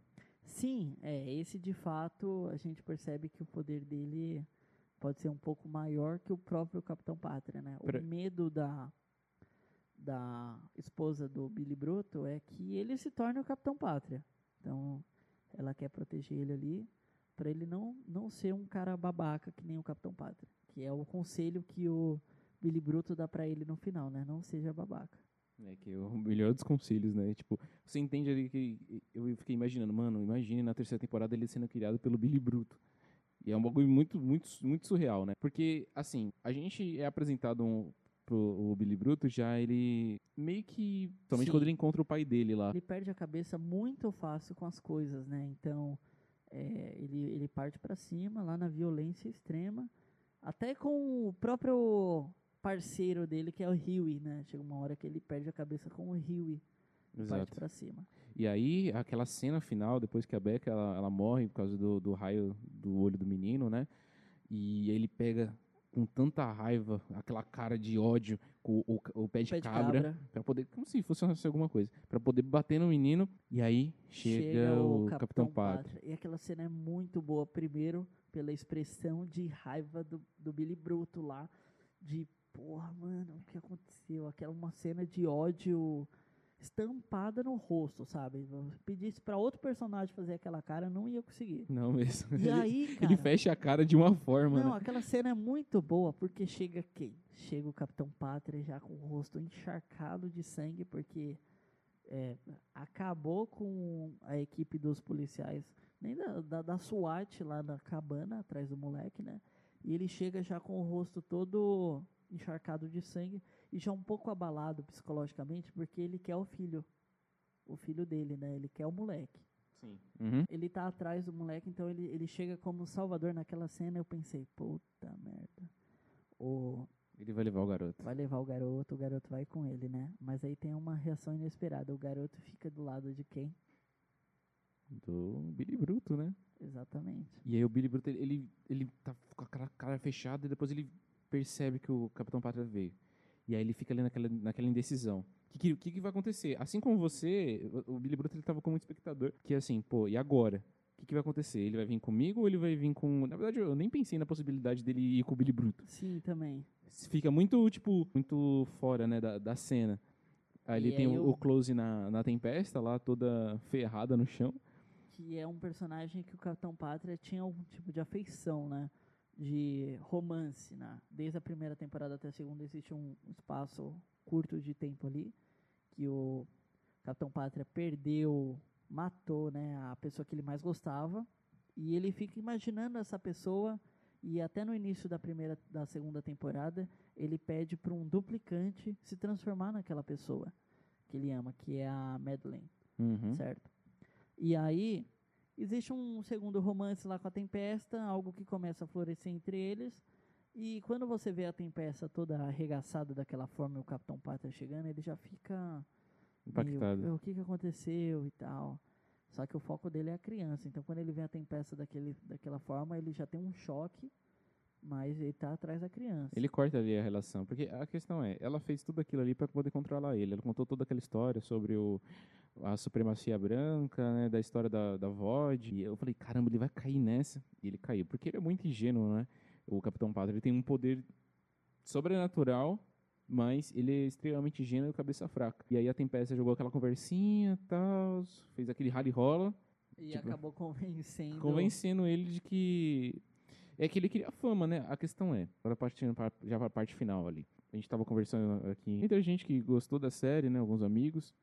Sim, é, esse de fato a gente percebe que o poder dele pode ser um pouco maior que o próprio Capitão Pátria, né? O medo da, da esposa do Billy Bruto é que ele se torne o Capitão Pátria. Então, ela quer proteger ele ali para ele não, não ser um cara babaca que nem o Capitão Pátria, que é o conselho que o Billy Bruto dá para ele no final, né? Não seja babaca. É que é o melhor dos conselhos, né? Tipo, você entende ali que. Eu fiquei imaginando, mano, imagine na terceira temporada ele sendo criado pelo Billy Bruto. E é um bagulho muito, muito, muito surreal, né? Porque, assim, a gente é apresentado um, pro o Billy Bruto já ele meio que. Somente quando ele encontra o pai dele lá. Ele perde a cabeça muito fácil com as coisas, né? Então, é, ele, ele parte pra cima, lá na violência extrema, até com o próprio parceiro dele, que é o Huey, né? Chega uma hora que ele perde a cabeça com o Huey e parte Exato. pra cima. E aí, aquela cena final, depois que a Becca ela, ela morre por causa do, do raio do olho do menino, né? E ele pega com tanta raiva, aquela cara de ódio, com o, o pé de, Pé de cabra, cabra. Pra poder, como se fosse alguma coisa, Pra poder bater no menino. E aí chega, o, Capitão, Pátria. E aquela cena é muito boa, primeiro, pela expressão de raiva do, do Billy Bruto lá, de porra, mano, o que aconteceu? Aquela uma cena de ódio estampada no rosto, sabe? Se pedisse pra outro personagem fazer aquela cara, não ia conseguir. Não mesmo. E Ele- aí, cara, ele fecha a cara de uma forma, não, né? aquela cena é muito boa, porque chega quem? Chega o Capitão Pátria já com o rosto encharcado de sangue, porque é, acabou com a equipe dos policiais, nem da, da, da SWAT lá na cabana, atrás do moleque, né? E ele chega já com o rosto todo encharcado de sangue e já um pouco abalado psicologicamente, porque ele quer o filho. O filho dele, né? Ele quer o moleque Sim. Uhum. ele tá atrás do moleque, então ele, ele chega como salvador naquela cena. Eu pensei, puta merda. O, Ele vai levar o garoto. vai levar o garoto, o garoto vai com ele, né? Mas aí tem uma reação inesperada. O garoto fica do lado de quem? Do Billy Bruto, né? Exatamente. E aí o Billy Bruto, ele, ele, ele tá com aquela cara fechada e depois ele percebe que o Capitão Pátria veio. E aí ele fica ali naquela, naquela indecisão. O que, que, que vai acontecer? Assim como você, o, Billy Bruto ele tava como espectador, que é assim, pô, e agora? O que, que vai acontecer? Ele vai vir comigo ou ele vai vir com... Na verdade, eu nem pensei na possibilidade dele ir com o Billy Bruto. Sim, também. Fica muito, tipo, muito fora, né, da, da cena. Ali E tem aí o, eu- o close na, na tempesta, lá toda ferrada no chão. Que é um personagem que o Capitão Pátria tinha algum tipo de afeição, né? De romance, né? Desde a primeira temporada até a segunda existe um espaço curto de tempo ali que o Capitão Pátria perdeu, matou, né, a pessoa que ele mais gostava e ele fica imaginando essa pessoa e até no início da primeira da segunda temporada ele pede para um duplicante se transformar naquela pessoa que ele ama, que é a Madeleine Uhum. certo? E aí existe um segundo romance lá com a Tempesta, algo que começa a florescer entre eles. E quando você vê a Tempesta toda arregaçada daquela forma e o Capitão Pátria chegando, ele já fica meio, Impactado. o que, que aconteceu e tal. Só que o foco dele é a criança. Então quando ele vê a Tempesta daquele, daquela forma, ele já tem um choque, mas ele tá atrás da criança. Ele corta ali a relação, porque a questão é, ela fez tudo aquilo ali para poder controlar ele. Ela contou toda aquela história sobre o, a supremacia branca, né, da história da, da VOD. E eu falei, caramba, ele vai cair nessa. E ele caiu, porque ele é muito ingênuo, né? O Capitão Pátria, ele tem um poder sobrenatural, mas ele é extremamente ingênuo e cabeça fraca. E aí a Tempesta jogou aquela conversinha e tal, fez aquele rally rola, E tipo, acabou convencendo. convencendo ele de que é que ele queria fama, né? A questão é, agora partindo pra, já para a parte final ali. A gente tava conversando aqui, muita gente que gostou da série, né? Alguns amigos.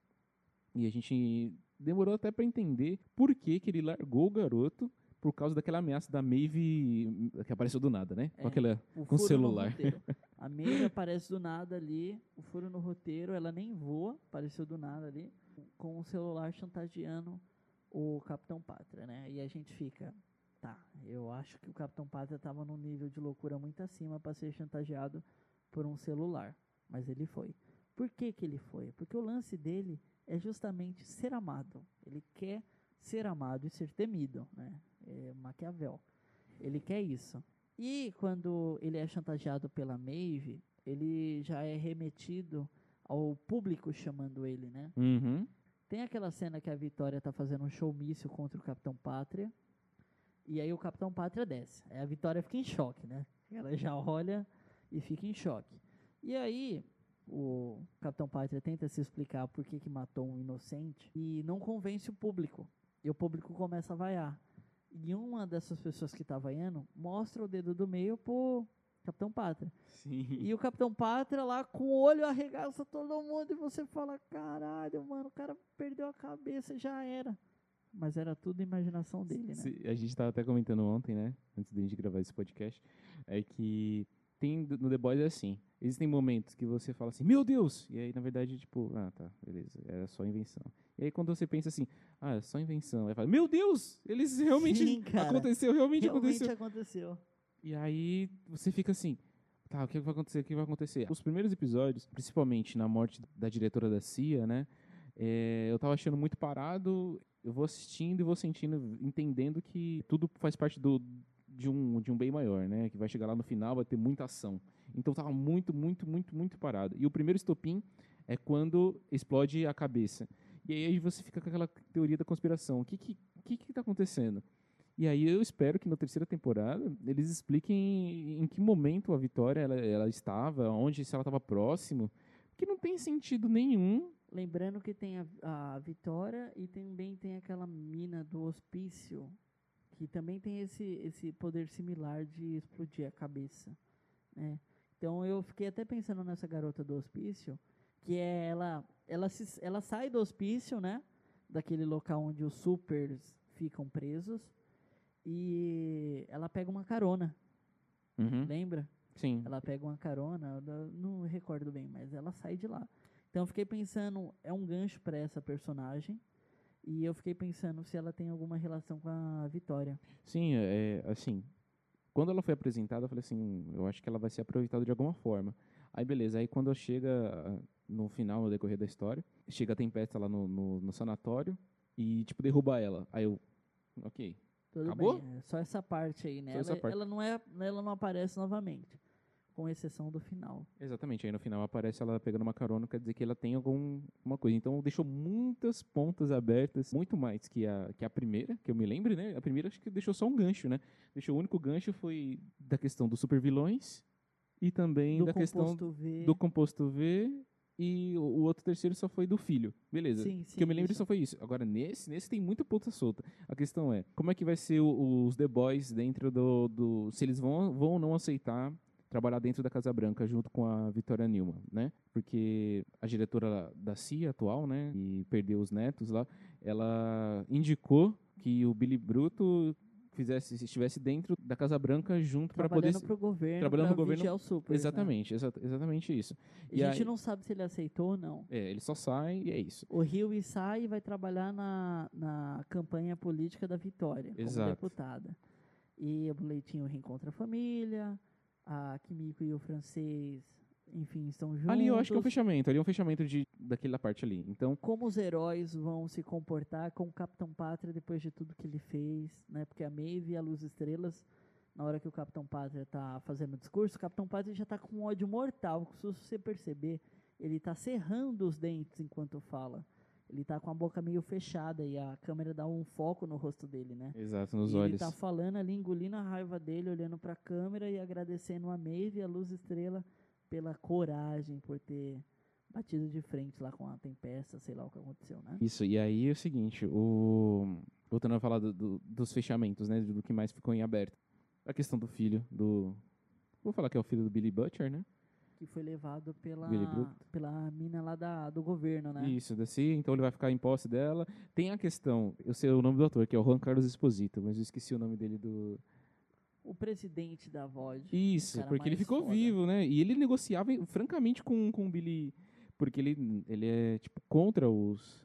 E a gente demorou até para entender por que, que ele largou o garoto por causa daquela ameaça da Maeve que apareceu do nada, né? É. Com aquela o com celular. No roteiro. a Maeve aparece do nada ali, o furo no roteiro, ela nem voa, apareceu do nada ali, com o celular chantageando o Capitão Pátria, né? E a gente fica, tá, eu acho que o Capitão Pátria estava num nível de loucura muito acima para ser chantageado por um celular, mas ele foi. Por que que ele foi? Porque o lance dele é justamente ser amado. Ele quer ser amado e ser temido, né? É Maquiavel. Ele quer isso. E quando ele é chantageado pela Maeve, ele já é remetido ao público chamando ele, né? Uhum. Tem aquela cena que a Vitória tá fazendo um showmício contra o Capitão Pátria. E aí o Capitão Pátria desce. Aí a Vitória fica em choque, né? Ela já olha e fica em choque. E aí o Capitão Pátria tenta se explicar por que, que matou um inocente e não convence o público. E o público começa a vaiar. E uma dessas pessoas que tá vaiando mostra o dedo do meio pro Capitão Pátria. Sim. E o Capitão Pátria lá com o olho arregaça todo mundo e você fala, caralho, mano, o cara perdeu a cabeça, já era. Mas era tudo imaginação dele, né? Se- A gente estava até comentando ontem, né? Antes de a gente gravar esse podcast, é que tem no The Boys é assim. Existem momentos que você fala assim, meu Deus! E aí, na verdade, tipo, ah, tá, beleza, era só invenção. E aí, quando você pensa assim, ah, é só invenção, aí fala, meu Deus! Eles realmente. Sim, cara. aconteceu, realmente, Realmente aconteceu. aconteu. E aí você fica assim, tá, o que vai acontecer? O que vai acontecer? Os primeiros episódios, principalmente na morte da diretora da CIA, né? é, eu tava achando muito parado, eu vou assistindo e vou sentindo, entendendo que tudo faz parte do, de, um, de um bem maior, né? Que vai chegar lá no final, vai ter muita ação. Então tava muito, muito, muito, muito parado. E o primeiro estopim é quando explode a cabeça. E aí você fica com aquela teoria da conspiração. O que que, que, que tá acontecendo? E aí eu espero que na terceira temporada eles expliquem em que momento a Vitória ela, ela estava, onde, se ela estava próximo, que não tem sentido nenhum. Lembrando que tem a, a Vitória e também tem aquela mina do hospício, que também tem esse, esse poder similar de explodir a cabeça, né? Então eu fiquei até pensando nessa garota do hospício, que é ela, ela, se, ela sai do hospício, né? Daquele local onde os supers ficam presos, e ela pega uma carona, Uhum. lembra? Sim. Ela pega uma carona, não recordo bem, mas ela sai de lá. Então eu fiquei pensando, é um gancho para essa personagem. E eu fiquei pensando se ela tem alguma relação com a Vitória. Sim, é, assim, quando ela foi apresentada, eu falei assim, eu acho que ela vai ser aproveitada de alguma forma. Aí beleza, aí quando chega ah, no final, no decorrer da história, chega a Tempesta lá no, no, no sanatório e, tipo, derruba ela. Aí eu, ok, Tudo Acabou? bem, é só essa parte aí, né? Só essa Ela, parte. ela não é, ela não aparece novamente, com exceção do final. Exatamente, aí no final aparece ela pegando uma carona, quer dizer que ela tem alguma coisa. Então deixou muitas pontas abertas, muito mais que a, que a primeira, que eu me lembre, né? A primeira acho que deixou só um gancho, né? Deixou o único gancho foi da questão dos supervilões e também Do da questão V. do composto V e o, o outro terceiro só foi do filho. Beleza. Sim, sim. que eu me lembro isso. só foi isso. Agora, nesse, nesse tem muita ponta solta. A questão é, como é que vai ser o- os The Boys dentro do, do... Se eles vão, vão ou não aceitar trabalhar dentro da Casa Branca junto com a Vitória Newman, né? Porque a diretora da CIA atual, né, e perdeu os netos lá, ela indicou que o Billy Bruto fizesse, estivesse dentro da Casa Branca junto para poder... Trabalhando pro governo, trabalhando pro governo- supers, né? Exatamente, exa- exatamente isso. E a gente aí- não sabe se ele aceitou ou não. É, ele só sai e é isso. O Rio sai e vai trabalhar na, na campanha política da Vitória, como Exato. deputada. E o Leitinho reencontra a família, a Kimiko e o francês, enfim, estão juntos. Ali eu acho que é um fechamento, ali é um fechamento de, daquela parte ali. Então, Como os heróis vão se comportar com o Capitão Pátria depois de tudo que ele fez, né? Porque a Maeve e a Luz Estrelas, na hora que o Capitão Pátria tá fazendo o discurso, o Capitão Pátria já tá com um ódio mortal. Se você perceber, ele tá cerrando os dentes enquanto fala. Ele tá com a boca meio fechada e a câmera dá um foco no rosto dele, né? exato, nos e ele olhos. tá falando ali, engolindo a raiva dele, olhando pra câmera e agradecendo a Maeve e a Luz Estrela pela coragem, por ter batido de frente lá com a tempesta, sei lá o que aconteceu, né? Isso, e aí é o seguinte, o... voltando a falar do- do- dos fechamentos, né, do que mais ficou em aberto. A questão do filho, do... Vou falar que é o filho do Billy Butcher, né? Que foi levado pela, pela mina lá da, do governo, né? Isso, da CIA, então ele vai ficar em posse dela. Tem a questão, eu sei o nome do ator, que é o Juan Carlos Esposito, mas eu esqueci o nome dele do... O presidente da VOD. Isso, cara porque ele ficou foda. vivo, né? E ele negociava francamente com, com o Billy... Porque ele, ele é, tipo, contra os,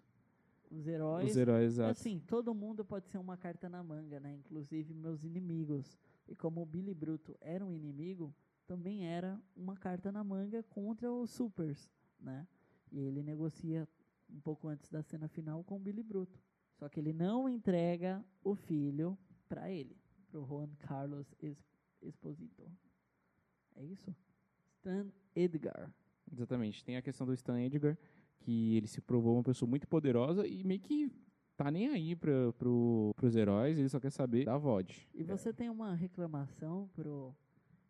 Os heróis. os heróis, exato. Assim, todo mundo pode ser uma carta na manga, né? Inclusive meus inimigos. E como o Billy Bruto era um inimigo, também era uma carta na manga contra os Supers, né? E ele negocia um pouco antes da cena final com o Billy Bruto. Só que ele não entrega o filho pra ele, pro Juan Carlos Esposito. É isso? Stan Edgar. Exatamente. Tem a questão do Stan Edgar, que ele se provou uma pessoa muito poderosa e meio que tá nem aí pra, pro, pros heróis, ele só quer saber da VOD. E você tem uma reclamação pro,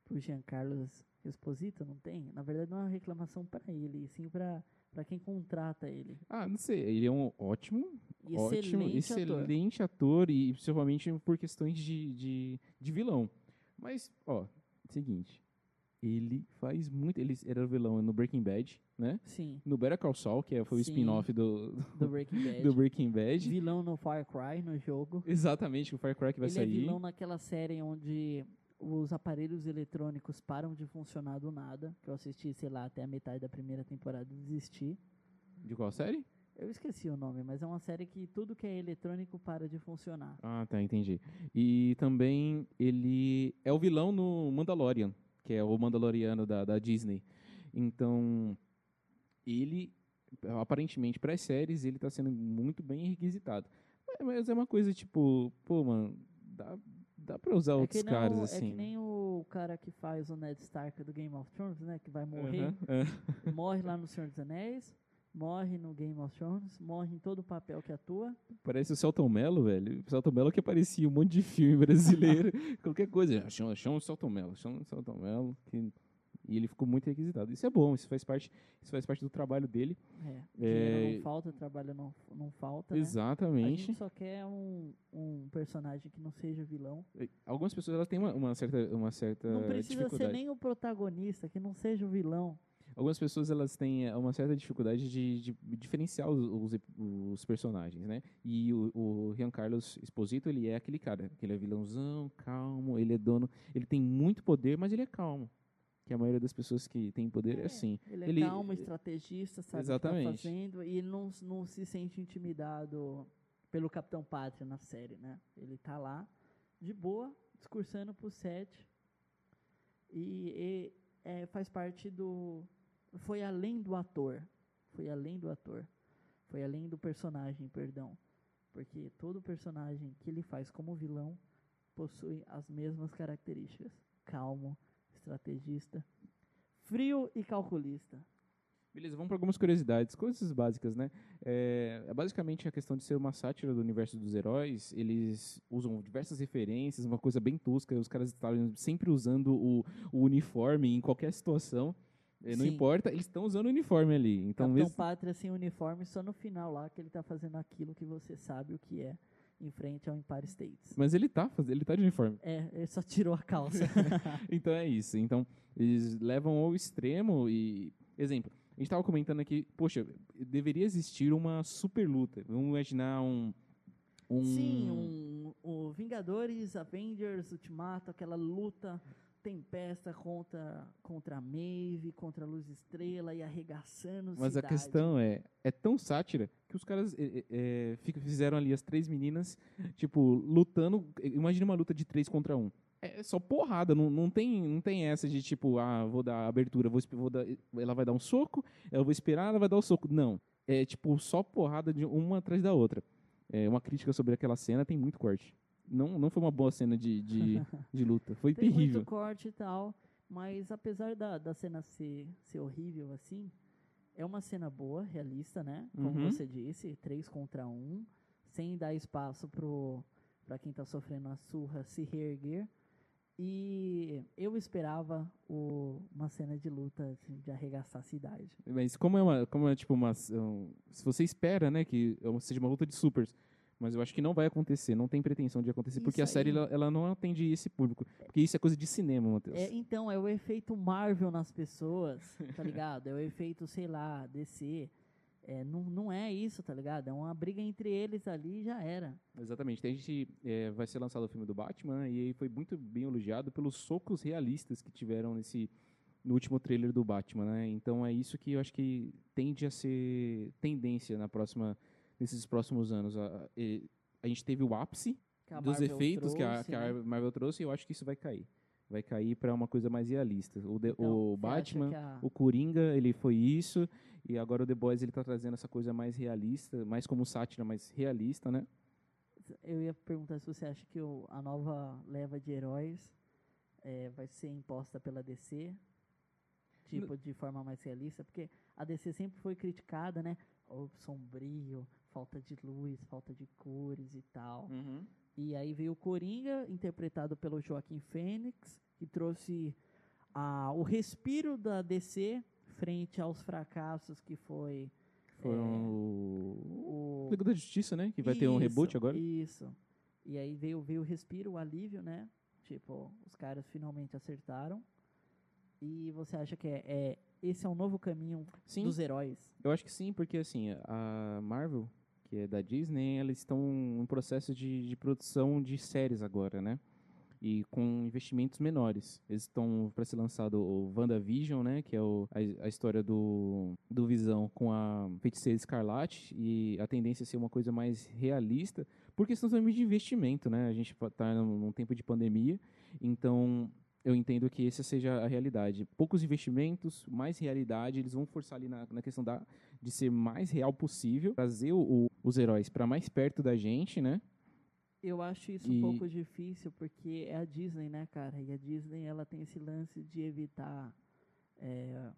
pro Giancarlo Esposito, não tem? Na verdade, não é uma reclamação para ele, e sim para quem contrata ele. Ah, não sei, ele é um ótimo, ótimo, Excelente, ator. excelente ator. e principalmente por questões de, de, de vilão. Mas, ó, seguinte, ele faz muito, ele era vilão no Breaking Bad, né? Sim, No Better Call Saul, que é- foi o spin-off do, do Breaking Bad. do Breaking Bad. Vilão no Far Cry, no jogo. Exatamente, o Far Cry que vai ele sair. é vilão naquela série onde os aparelhos eletrônicos param de funcionar do nada, que eu assisti, sei lá, até a metade da primeira temporada e desisti. De qual série? Eu esqueci o nome, mas é uma série que tudo que é eletrônico para de funcionar. Ah, tá, entendi. E também ele é o vilão no Mandalorian, que é o Mandaloriano da, da Disney. Então, ele, aparentemente, para as séries, ele tá sendo muito bem requisitado. Mas- Mas é uma coisa tipo, pô, mano, dá, dá pra usar É outros caras assim. é que nem o cara que faz o Ned Stark do Game of Thrones, né? Que vai morrer. É. Morre lá no Senhor dos Anéis, morre no Game of Thrones, morre em todo o papel que atua. Parece o Celton Mello, velho. O Celton Mello que aparecia um monte de filme brasileiro, qualquer coisa. Chama, chama o Celton Mello, chama o Celton Mello. que- E ele ficou muito requisitado. Isso é bom, isso faz parte, isso faz parte do trabalho dele. É, É, não falta, trabalho não, não falta, né? A Exatamente. gente só quer um, um personagem que não seja vilão. Algumas pessoas elas têm uma, uma certa, uma certa não precisa ser nem o protagonista, que não seja o vilão. Algumas pessoas elas têm eh, uma certa dificuldade de, de diferenciar os, os, os personagens, né? E o, o Rian Carlos Esposito, ele é aquele cara, que ele é vilãozão, calmo, ele é dono, ele tem muito poder, mas ele é calmo. Que a maioria das pessoas que tem poder é, É, assim. Ele é Ele- calmo, estrategista, sabe o que tá Exatamente. fazendo, e não, não se sente intimidado pelo Capitão Pátria na série, né? Ele tá lá, de boa, discursando pro set, e, e, é, faz parte do... Foi além do ator, foi além do ator, foi além do personagem, perdão, porque todo personagem que ele faz como vilão possui as mesmas características, calmo, estrategista, frio e calculista. Beleza, vamos para algumas curiosidades, coisas básicas, né? É, é basicamente a questão de ser uma sátira do universo dos heróis. Eles usam diversas referências, uma coisa bem tosca. Os caras estavam sempre usando o, o uniforme em qualquer situação. É, Não importa, eles estão usando o uniforme ali. Então, Capitão mesmo, Pátria sem uniforme só no final lá que ele tá fazendo aquilo que você sabe o que é em frente ao Empire States. mas ele tá, ele tá de uniforme. É, ele só tirou a calça. Então é isso. Então, eles levam ao extremo e. Exemplo, a gente tava comentando aqui, poxa, deveria existir uma super luta. Vamos imaginar um. um Sim, um, o Vingadores, Avengers, Ultimato, aquela luta tempesta contra, contra a Maeve, contra a Luz Estrela e arregaçando Mas a cidade. questão é, é tão sátira que os caras é, é, é, fizeram ali as três meninas, tipo, lutando. Imagina uma luta de três contra um. É só porrada, não, não, tem, não tem essa de tipo, ah, vou dar abertura, vou, vou dar, ela vai dar um soco, eu vou esperar, ela vai dar o soco. Não. É tipo, só porrada de uma atrás da outra. É uma crítica sobre aquela cena, tem muito corte. Não, não foi uma boa cena de, de, de luta. Foi Tem terrível. muito corte e tal, mas apesar da, da cena ser, ser horrível assim, é uma cena boa, realista, né? Como Uhum. você disse, três contra um, sem dar espaço pro para quem tá sofrendo a surra se reerguer. E eu esperava o- uma cena de luta assim, de arregaçar a cidade. Mas como é uma, como é tipo uma, um, se você espera, né, que seja uma luta de supers, mas eu acho que não vai acontecer, não tem pretensão de acontecer, porque a Isso série ela, ela não atende esse público, porque isso é coisa de cinema, Matheus. É, então, é o efeito Marvel nas pessoas, tá ligado? É o efeito, sei lá, DC. É, não, não é isso, tá ligado? É uma briga entre eles ali e já era. Exatamente. Tem gente é, vai ser lançado o filme do Batman e foi muito bem elogiado pelos socos realistas que tiveram nesse no último trailer do Batman, né? Então é isso que eu acho que tende a ser tendência na próxima nesses próximos anos. A, a- a gente teve o ápice Que a dos Marvel efeitos que, a, trouxe, que a né? Marvel trouxe, e eu acho que isso vai cair. Vai cair para uma coisa mais realista. O, The- Então, o Batman, que a- o Coringa, ele foi isso, e agora o The Boys ele tá trazendo essa coisa mais realista, mais como sátira, mais realista, né? Eu ia perguntar se você acha que o- a nova leva de heróis é, vai ser imposta pela DC, tipo, de forma mais realista, porque a DC sempre foi criticada, né? O sombrio, falta de luz, falta de cores e tal. E aí veio o Coringa, interpretado pelo Joaquim Fênix, que trouxe o respiro da DC frente aos fracassos que foi Foram É, o... o Liga da Justiça, né? Que vai ter um Isso, reboot agora. Isso. E aí veio, veio o respiro, o alívio, né? Tipo, os caras finalmente acertaram. E você acha que é, é- esse é um novo caminho Sim. dos heróis? Eu acho que sim, porque assim, a Marvel, que é da Disney, eles estão em processo de, de produção de séries agora, né? E com investimentos menores. Eles estão para ser lançado o WandaVision, né? Que é o, a, a história do, do Visão com a Feiticeira Escarlate. E a tendência é ser uma coisa mais realista, por questão também de investimento, né? A gente está num, num tempo de pandemia, então eu entendo que essa seja a realidade. Poucos investimentos, mais realidade, eles vão forçar ali na, na questão da, de ser mais real possível, trazer o- os heróis para mais perto da gente, né? Eu acho isso E- um pouco difícil, porque é a Disney, né, cara? E a Disney, ela tem esse lance de evitar é,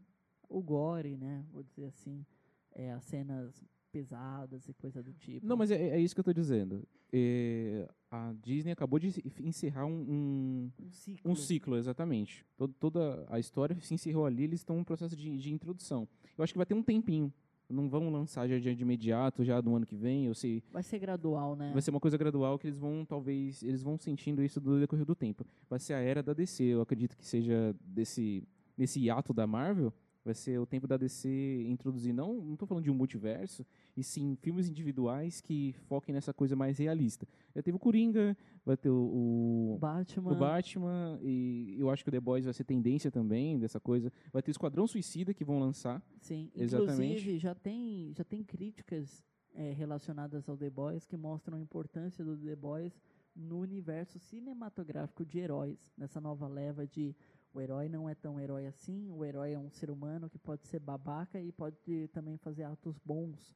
o gore, né? Vou dizer assim. É, as cenas pesadas e coisa do tipo. Não, mas é, é isso que eu tô dizendo. É, a Disney acabou de encerrar um, um, Um ciclo. um ciclo, exatamente. Todo, toda a história se encerrou ali, eles estão em um processo de, de introdução. Eu acho que vai ter um tempinho. Não vão lançar já de, de imediato, já do ano que vem, ou se Vai ser gradual, né? Vai ser uma coisa gradual que eles vão, talvez, eles vão sentindo isso do decorrer do tempo. Vai ser a era da DC, eu acredito que seja desse, nesse hiato da Marvel, vai ser o tempo da DC introduzir, não, não tô falando de um multiverso, e sim filmes individuais que foquem nessa coisa mais realista. Já teve o Coringa, vai ter o, o, Batman. o Batman, e eu acho que o The Boys vai ser tendência também dessa coisa. Vai ter o Esquadrão Suicida que vão lançar. Sim, Exatamente. inclusive já tem, já tem críticas é, relacionadas ao The Boys que mostram a importância do The Boys no universo cinematográfico de heróis, nessa nova leva de o herói não é tão herói assim, o herói é um ser humano que pode ser babaca e pode também fazer atos bons.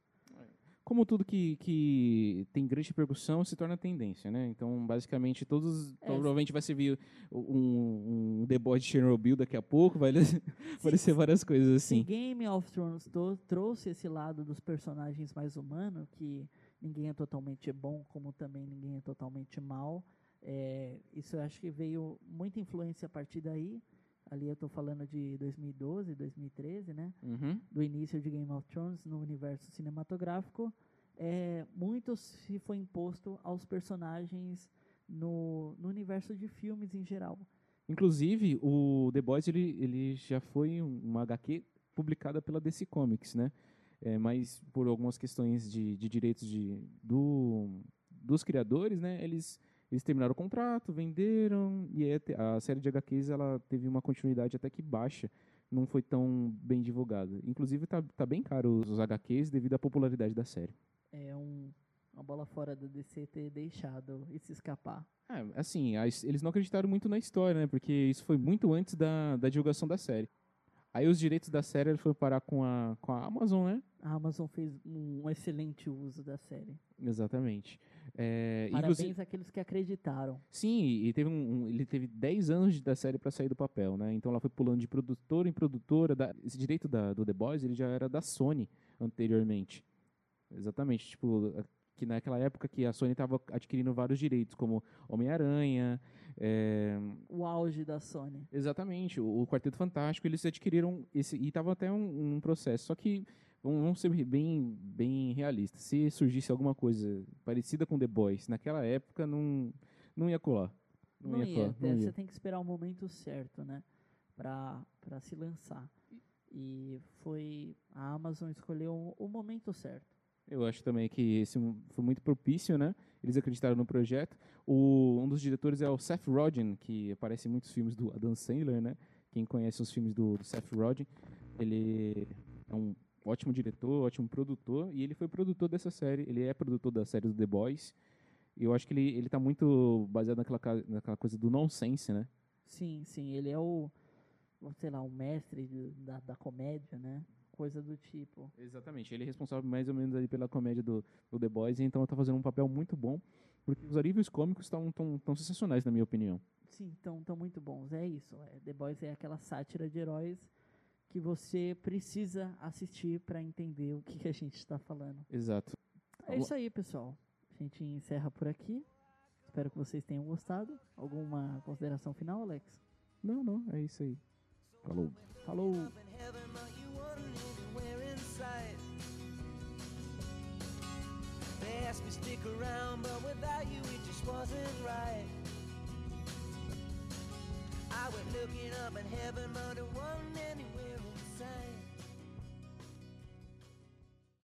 Como tudo que, que tem grande repercussão se torna tendência, né? Então, basicamente, todos. É, provavelmente vai servir um, um The Boys de Chernobyl daqui a pouco, vai aparecer várias coisas Se assim. Game of Thrones trouxe esse lado dos personagens mais humanos, que ninguém é totalmente bom, como também ninguém é totalmente mal, é, isso eu acho que veio muita influência a partir daí. Ali eu tô falando de 2012, 2013, né? Uhum. Do início de Game of Thrones no universo cinematográfico. É, muito se foi imposto aos personagens no, no universo de filmes em geral. Inclusive, o The Boys ele, ele já foi um- uma HQ publicada pela DC Comics, né? É, mas por algumas questões de, de direitos de, do, dos criadores, né? Eles, eles terminaram o contrato, venderam, e a série de HQs ela teve uma continuidade até que baixa. Não foi tão bem divulgada. Inclusive, tá, tá bem caro os, os HQs devido à popularidade da série. É um, uma bola fora da DC ter deixado isso escapar. É, assim, a his- eles não acreditaram muito na história, né? Porque isso foi muito antes da, da divulgação da série. Aí os direitos da série eles foram parar com a, com a Amazon, né? A Amazon fez um excelente uso da série. Exatamente. É, Parabéns inclusive- àqueles que acreditaram. sim, e teve um, um- ele teve 10 anos da série para sair do papel, né? Então ela foi pulando de produtora em produtora. da- esse direito da, do The Boys ele já era da Sony anteriormente. Exatamente. Tipo, que naquela época que a Sony estava adquirindo vários direitos, como Homem-Aranha, é, O auge da Sony. Exatamente, o, o Quarteto Fantástico, eles adquiriram esse e estava até um, um processo. Só que vamos ser bem, bem realistas. Se surgisse alguma coisa parecida com The Boys naquela época, não, não ia colar. Não, Não, ia, ia. colar. não Você ia. tem que esperar o momento certo, né? Pra se lançar. E foi. A Amazon escolheu o momento certo. Eu acho também que esse foi muito propício, né? Eles acreditaram no projeto. O, um dos diretores é o Seth Rogen, que aparece em muitos filmes do Adam Sandler, né? Quem conhece os filmes do, do Seth Rogen, ele é um ótimo diretor, ótimo produtor, e ele foi produtor dessa série. Ele é produtor da série do The Boys. E eu acho que ele, ele tá muito baseado naquela, naquela coisa do nonsense, né? Sim, sim. Ele é o. Sei lá, o mestre da, da comédia, né? Coisa do tipo. Exatamente. Ele é responsável mais ou menos ali pela comédia do, do The Boys, então ele tá fazendo um papel muito bom, porque os alívios cômicos estão tão, tão sensacionais, na minha opinião. Sim, estão tão muito bons. É isso. é, The Boys é aquela sátira de heróis que você precisa assistir pra entender o que, que a gente está falando. Exato. É isso aí, pessoal. A gente encerra por aqui. Espero que vocês tenham gostado. Alguma consideração final, Alex? Não, não, é isso aí. Falou. Falou! Asked me to stick around, but without you it just wasn't right. I went looking up in heaven, but it wasn't